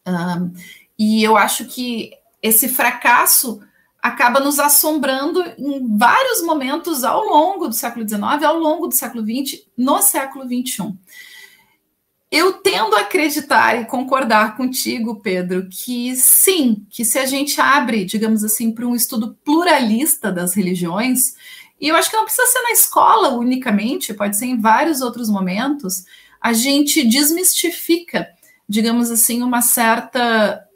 Um, e eu acho que esse fracasso acaba nos assombrando em vários momentos ao longo do século XIX, ao longo do século XX, no século XXI. Eu tendo a acreditar e concordar contigo, Pedro, que sim, que se a gente abre, digamos assim, para um estudo pluralista das religiões, e eu acho que não precisa ser na escola unicamente, pode ser em vários outros momentos, a gente desmistifica, digamos assim, uma certa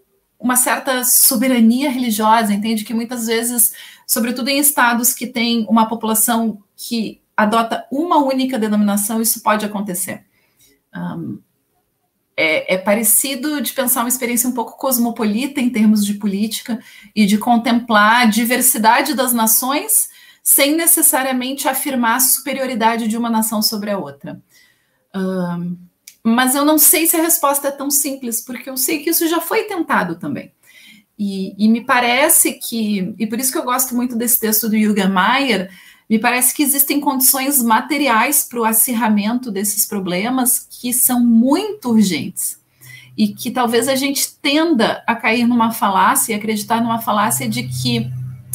uma certa soberania religiosa, entende? Que muitas vezes, sobretudo em estados que têm uma população que adota uma única denominação, isso pode acontecer. Um, é, é, parecido de pensar uma experiência um pouco cosmopolita em termos de política e de contemplar a diversidade das nações sem necessariamente afirmar a superioridade de uma nação sobre a outra. Um, mas eu não sei se a resposta é tão simples, porque eu sei que isso já foi tentado também. E, e me parece que, e por isso que eu gosto muito desse texto do Jürgen Mayer, me parece que existem condições materiais para o acirramento desses problemas que são muito urgentes. E que talvez a gente tenda a cair numa falácia, acreditar numa falácia de que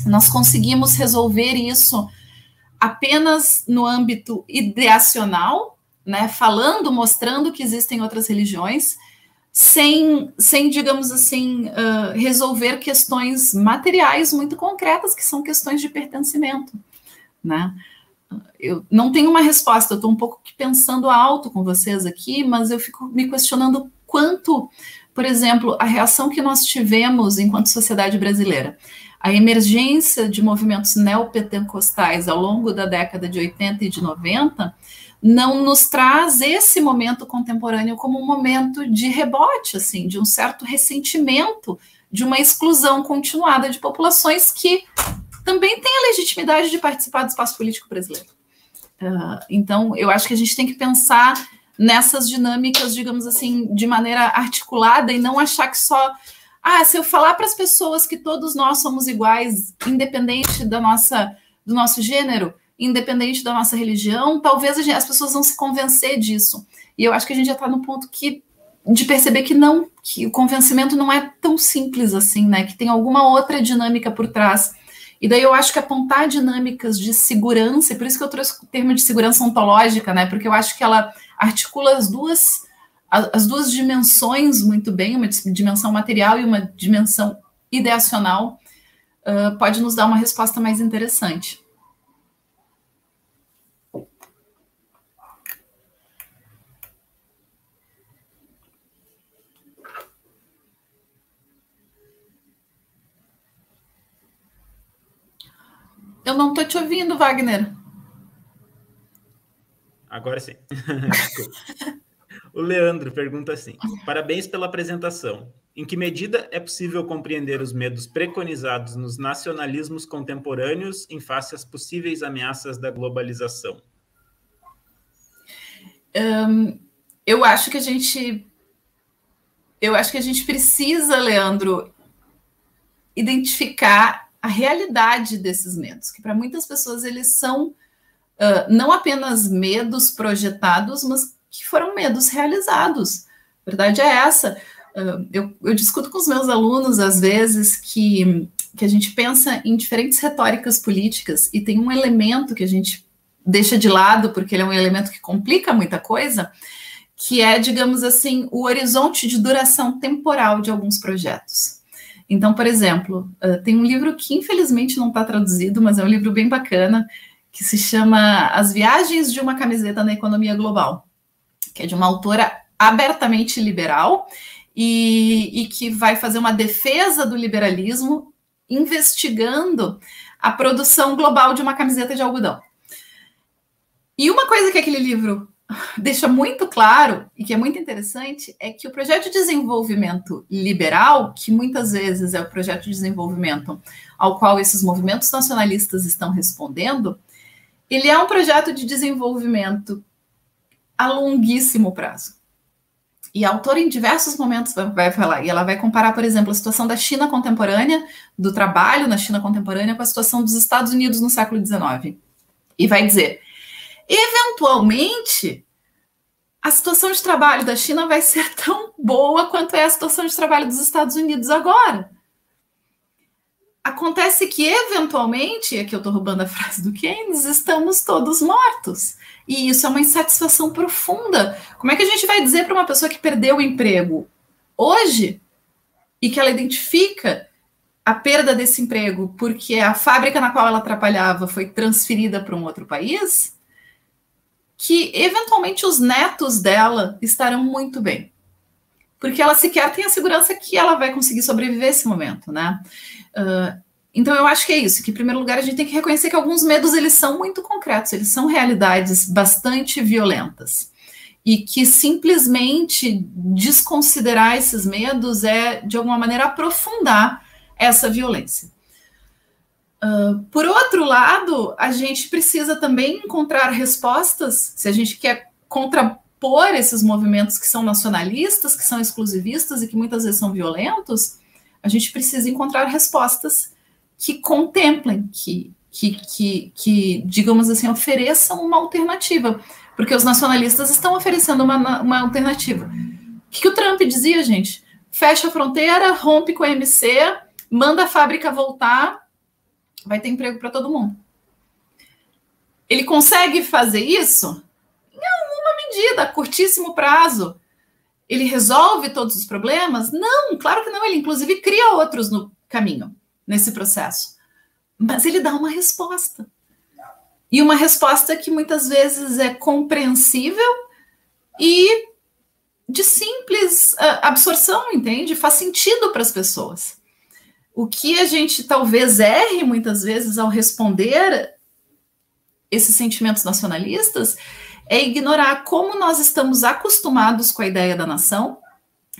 nós conseguimos resolver isso apenas no âmbito ideacional, né, falando, mostrando que existem outras religiões, sem, sem digamos assim, uh, resolver questões materiais muito concretas, que são questões de pertencimento. Né? Eu não tenho uma resposta, eu estou um pouco pensando alto com vocês aqui, mas eu fico me questionando quanto, por exemplo, a reação que nós tivemos enquanto sociedade brasileira, a emergência de movimentos neopentecostais ao longo da década de 80 e de 90, não nos traz esse momento contemporâneo como um momento de rebote, assim, de um certo ressentimento, de uma exclusão continuada de populações que também têm a legitimidade de participar do espaço político brasileiro. Uh, então, eu acho que a gente tem que pensar nessas dinâmicas, digamos assim, de maneira articulada e não achar que só. Ah, se eu falar para as pessoas que todos nós somos iguais, independente da nossa, do nosso gênero, independente da nossa religião, talvez gente, as pessoas vão se convencer disso. E eu acho que a gente já está no ponto que de perceber que não, que o convencimento não é tão simples assim, né? Que tem alguma outra dinâmica por trás. E daí eu acho que apontar dinâmicas de segurança, por isso que eu trouxe o termo de segurança ontológica, né? Porque eu acho que ela articula as duas as duas dimensões muito bem, uma dimensão material e uma dimensão ideacional, uh, pode nos dar uma resposta mais interessante. Não estou te ouvindo, Wagner. Agora sim. O Leandro pergunta assim: parabéns pela apresentação. Em que medida é possível compreender os medos preconizados nos nacionalismos contemporâneos em face às possíveis ameaças da globalização? Um, eu acho que a gente. Eu acho que a gente precisa, Leandro, identificar a realidade desses medos, que para muitas pessoas eles são uh, não apenas medos projetados, mas que foram medos realizados. A verdade é essa eu, eu, discuto com os meus alunos, às vezes, que, que a gente pensa em diferentes retóricas políticas e tem um elemento que a gente deixa de lado, porque ele é um elemento que complica muita coisa, que é, digamos assim, o horizonte de duração temporal de alguns projetos. Então, por exemplo, tem um livro que infelizmente não está traduzido, mas é um livro bem bacana, que se chama As Viagens de uma Camiseta na Economia Global, que é de uma autora abertamente liberal e, e que vai fazer uma defesa do liberalismo, investigando a produção global de uma camiseta de algodão. E uma coisa que aquele livro deixa muito claro e que é muito interessante é que o projeto de desenvolvimento liberal, que muitas vezes é o projeto de desenvolvimento ao qual esses movimentos nacionalistas estão respondendo, ele é um projeto de desenvolvimento a longuíssimo prazo. E a autora, em diversos momentos, vai falar, e ela vai comparar, por exemplo, a situação da China contemporânea, do trabalho na China contemporânea, com a situação dos Estados Unidos no século XIX. E vai dizer: eventualmente, a situação de trabalho da China vai ser tão boa quanto é a situação de trabalho dos Estados Unidos agora. Acontece que, eventualmente, aqui eu estou roubando a frase do Keynes, estamos todos mortos. E isso é uma insatisfação profunda. Como é que a gente vai dizer para uma pessoa que perdeu o emprego hoje e que ela identifica a perda desse emprego porque a fábrica na qual ela trabalhava foi transferida para um outro país, que eventualmente os netos dela estarão muito bem. Porque ela sequer tem a segurança que ela vai conseguir sobreviver esse momento, né? Uh, então eu acho que é isso, que em primeiro lugar a gente tem que reconhecer que alguns medos eles são muito concretos, eles são realidades bastante violentas. E que simplesmente desconsiderar esses medos é, de alguma maneira, aprofundar essa violência. Uh, por outro lado, a gente precisa também encontrar respostas, se a gente quer contrapor esses movimentos que são nacionalistas, que são exclusivistas e que muitas vezes são violentos, a gente precisa encontrar respostas que contemplem, que, que, que, que, digamos assim, ofereçam uma alternativa, porque os nacionalistas estão oferecendo uma, uma alternativa. O que, que o Trump dizia, gente? Fecha a fronteira, rompe com a MC, manda a fábrica voltar, vai ter emprego para todo mundo. Ele consegue fazer isso? Em alguma medida, a curtíssimo prazo. Ele resolve todos os problemas? Não, claro que não. Ele, inclusive, cria outros no caminho nesse processo. Mas ele dá uma resposta. E uma resposta que muitas vezes é compreensível e de simples uh, absorção, entende? Faz sentido para as pessoas. O que a gente talvez erre muitas vezes ao responder esses sentimentos nacionalistas é ignorar como nós estamos acostumados com a ideia da nação.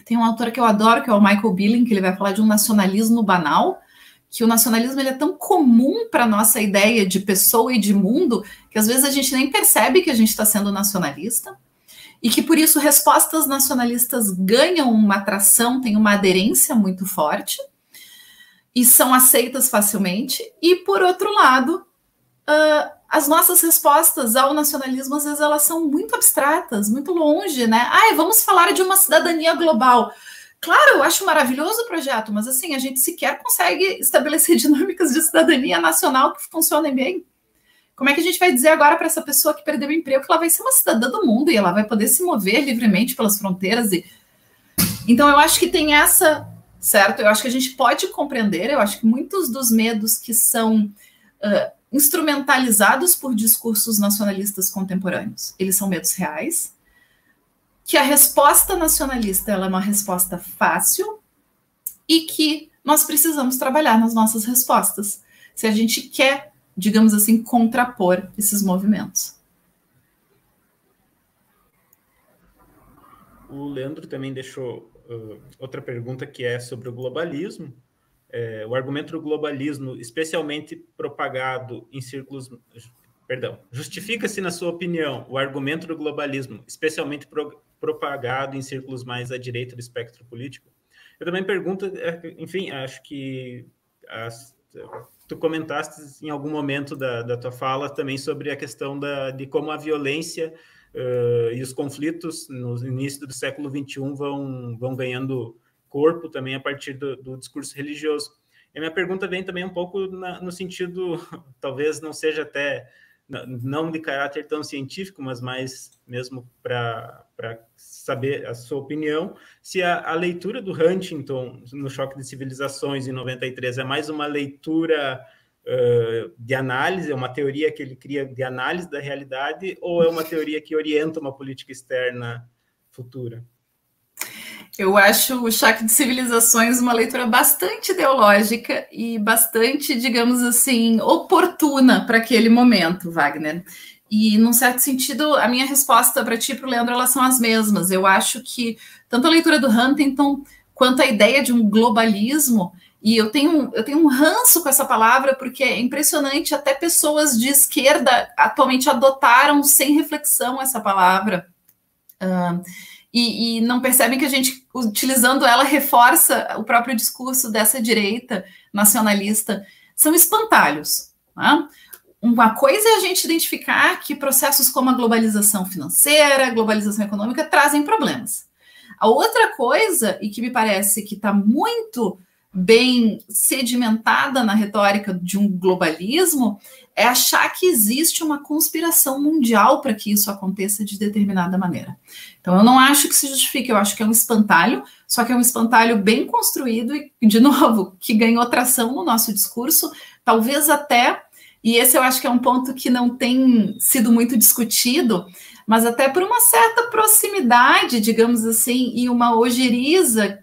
Tem um autor que eu adoro, que é o Michael Billing, que ele vai falar de um nacionalismo banal, que o nacionalismo ele é tão comum para a nossa ideia de pessoa e de mundo que às vezes a gente nem percebe que a gente está sendo nacionalista e que por isso respostas nacionalistas ganham uma atração, têm uma aderência muito forte e são aceitas facilmente. E por outro lado, uh, as nossas respostas ao nacionalismo às vezes elas são muito abstratas, muito longe, né? Ah, vamos falar de uma cidadania global. Claro, eu acho maravilhoso o projeto, mas assim, a gente sequer consegue estabelecer dinâmicas de cidadania nacional que funcionem bem. Como é que a gente vai dizer agora para essa pessoa que perdeu o emprego que ela vai ser uma cidadã do mundo e ela vai poder se mover livremente pelas fronteiras? E... Então, eu acho que tem essa, certo? Eu acho que a gente pode compreender, eu acho que muitos dos medos que são uh, instrumentalizados por discursos nacionalistas contemporâneos, eles são medos reais, que a resposta nacionalista é uma resposta fácil e que nós precisamos trabalhar nas nossas respostas, se a gente quer, digamos assim, contrapor esses movimentos. o Leandro também deixou outra pergunta que é sobre o globalismo. É, o argumento do globalismo, especialmente propagado em círculos. Perdão, justifica-se, na sua opinião, o argumento do globalismo, especialmente pro, propagado em círculos mais à direita do espectro político? Eu também pergunto, é, enfim, acho que as, tu comentaste em algum momento da, da tua fala também sobre a questão da, de como a violência uh, e os conflitos no início do século XXI vão, vão ganhando corpo também a partir do, do discurso religioso. E minha pergunta vem também um pouco na, no sentido, talvez não seja até, não de caráter tão científico, mas mais mesmo para saber a sua opinião, se a, a, leitura do Huntington no Choque de Civilizações, em 93, é mais uma leitura de análise, é uma teoria que ele cria de análise da realidade, ou é uma teoria que orienta uma política externa futura? Eu acho o Choque de Civilizações uma leitura bastante ideológica e bastante, digamos assim, oportuna para aquele momento, Wagner. E, num certo sentido, a minha resposta para ti e para o Leandro elas são as mesmas. Eu acho que tanto a leitura do Huntington quanto a ideia de um globalismo, e eu tenho, eu tenho um ranço com essa palavra, porque é impressionante, até pessoas de esquerda atualmente adotaram sem reflexão essa palavra. Uh, e, e, não percebem que a gente, utilizando ela, reforça o próprio discurso dessa direita nacionalista. São espantalhos. Né? Uma coisa é a gente identificar que processos como a globalização financeira, a globalização econômica trazem problemas. A outra coisa, e que me parece que está muito bem sedimentada na retórica de um globalismo, é achar que existe uma conspiração mundial para que isso aconteça de determinada maneira. Então, eu não acho que se justifique, eu acho que é um espantalho, só que é um espantalho bem construído e, de novo, que ganhou tração no nosso discurso, talvez até, e esse eu acho que é um ponto que não tem sido muito discutido, mas até por uma certa proximidade, digamos assim, e uma ojeriza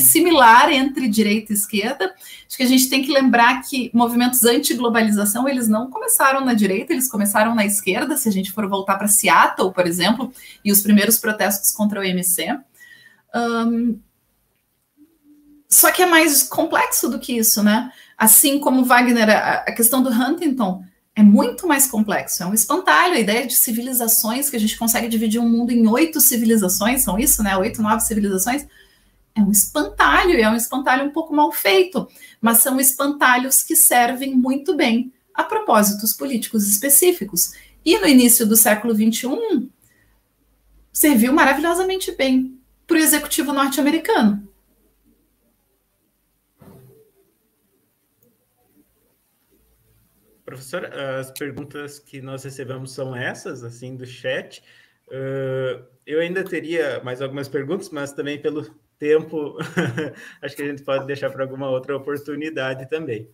similar entre direita e esquerda. Acho que a gente tem que lembrar que movimentos anti-globalização, eles não começaram na direita, eles começaram na esquerda, se a gente for voltar para Seattle, por exemplo, e os primeiros protestos contra o MC. Um, só que é mais complexo do que isso, né? Assim como Wagner, a, questão do Huntington é muito mais complexo, é um espantalho, a ideia de civilizações, que a gente consegue dividir o um mundo em oito civilizações, são isso, né? Oito, nove civilizações é um espantalho, e é um espantalho um pouco mal feito, mas são espantalhos que servem muito bem a propósitos políticos específicos. E no início do século XXI, serviu maravilhosamente bem para o executivo norte-americano. Professor, as perguntas que nós recebemos são essas, assim, do chat. Uh, eu ainda teria mais algumas perguntas, mas também pelo tempo, acho que a gente pode deixar para alguma outra oportunidade também.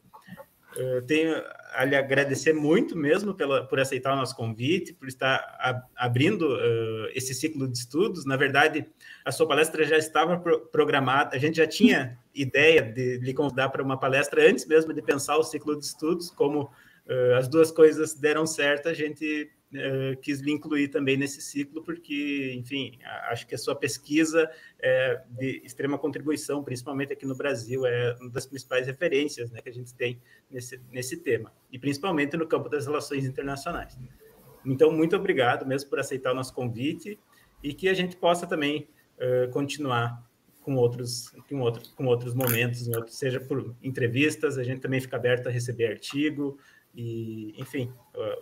Eu tenho a lhe agradecer muito mesmo pela, por aceitar o nosso convite, por estar abrindo uh, esse ciclo de estudos. Na verdade, a sua palestra já estava pro, programada, a gente já tinha ideia de lhe convidar para uma palestra antes mesmo de pensar o ciclo de estudos, como uh, as duas coisas deram certo, a gente uh, quis lhe incluir também nesse ciclo, porque, enfim, acho que a sua pesquisa é de extrema contribuição, principalmente aqui no Brasil, é uma das principais referências né, que a gente tem nesse, nesse tema, e principalmente no campo das relações internacionais. Então, muito obrigado mesmo por aceitar o nosso convite e que a gente possa também uh, continuar com outros, com, outro, com outros momentos, seja por entrevistas, a gente também fica aberto a receber artigo, e, enfim,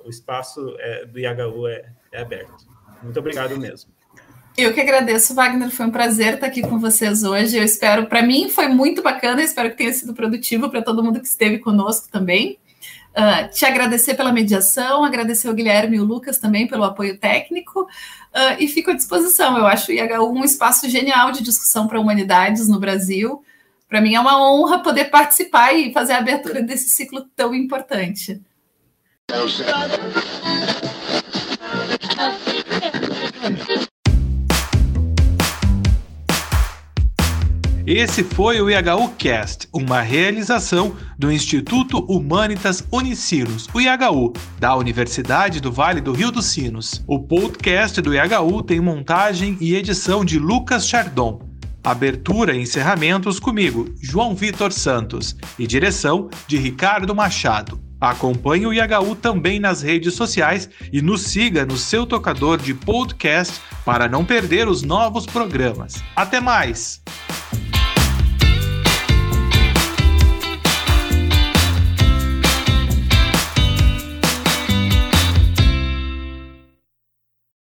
o espaço é, do IHU é, é aberto. Muito obrigado mesmo. Eu que agradeço, Wagner. Foi um prazer estar aqui com vocês hoje. Eu espero, para mim foi muito bacana, espero que tenha sido produtivo para todo mundo que esteve conosco também. Uh, te agradecer pela mediação, agradecer ao Guilherme e o Lucas também pelo apoio técnico uh, e fico à disposição. Eu acho o IHU um espaço genial de discussão para humanidades no Brasil. Para mim é uma honra poder participar e fazer a abertura desse ciclo tão importante. Esse foi o IHU Cast, uma realização do Instituto Humanitas Unicinos, o IHU, da Universidade do Vale do Rio dos Sinos. O podcast do IHU tem montagem e edição de Lucas Chardon. Abertura e encerramentos comigo, João Vitor Santos, e direção de Ricardo Machado. Acompanhe o IHU também nas redes sociais e nos siga no seu tocador de podcast para não perder os novos programas. Até mais!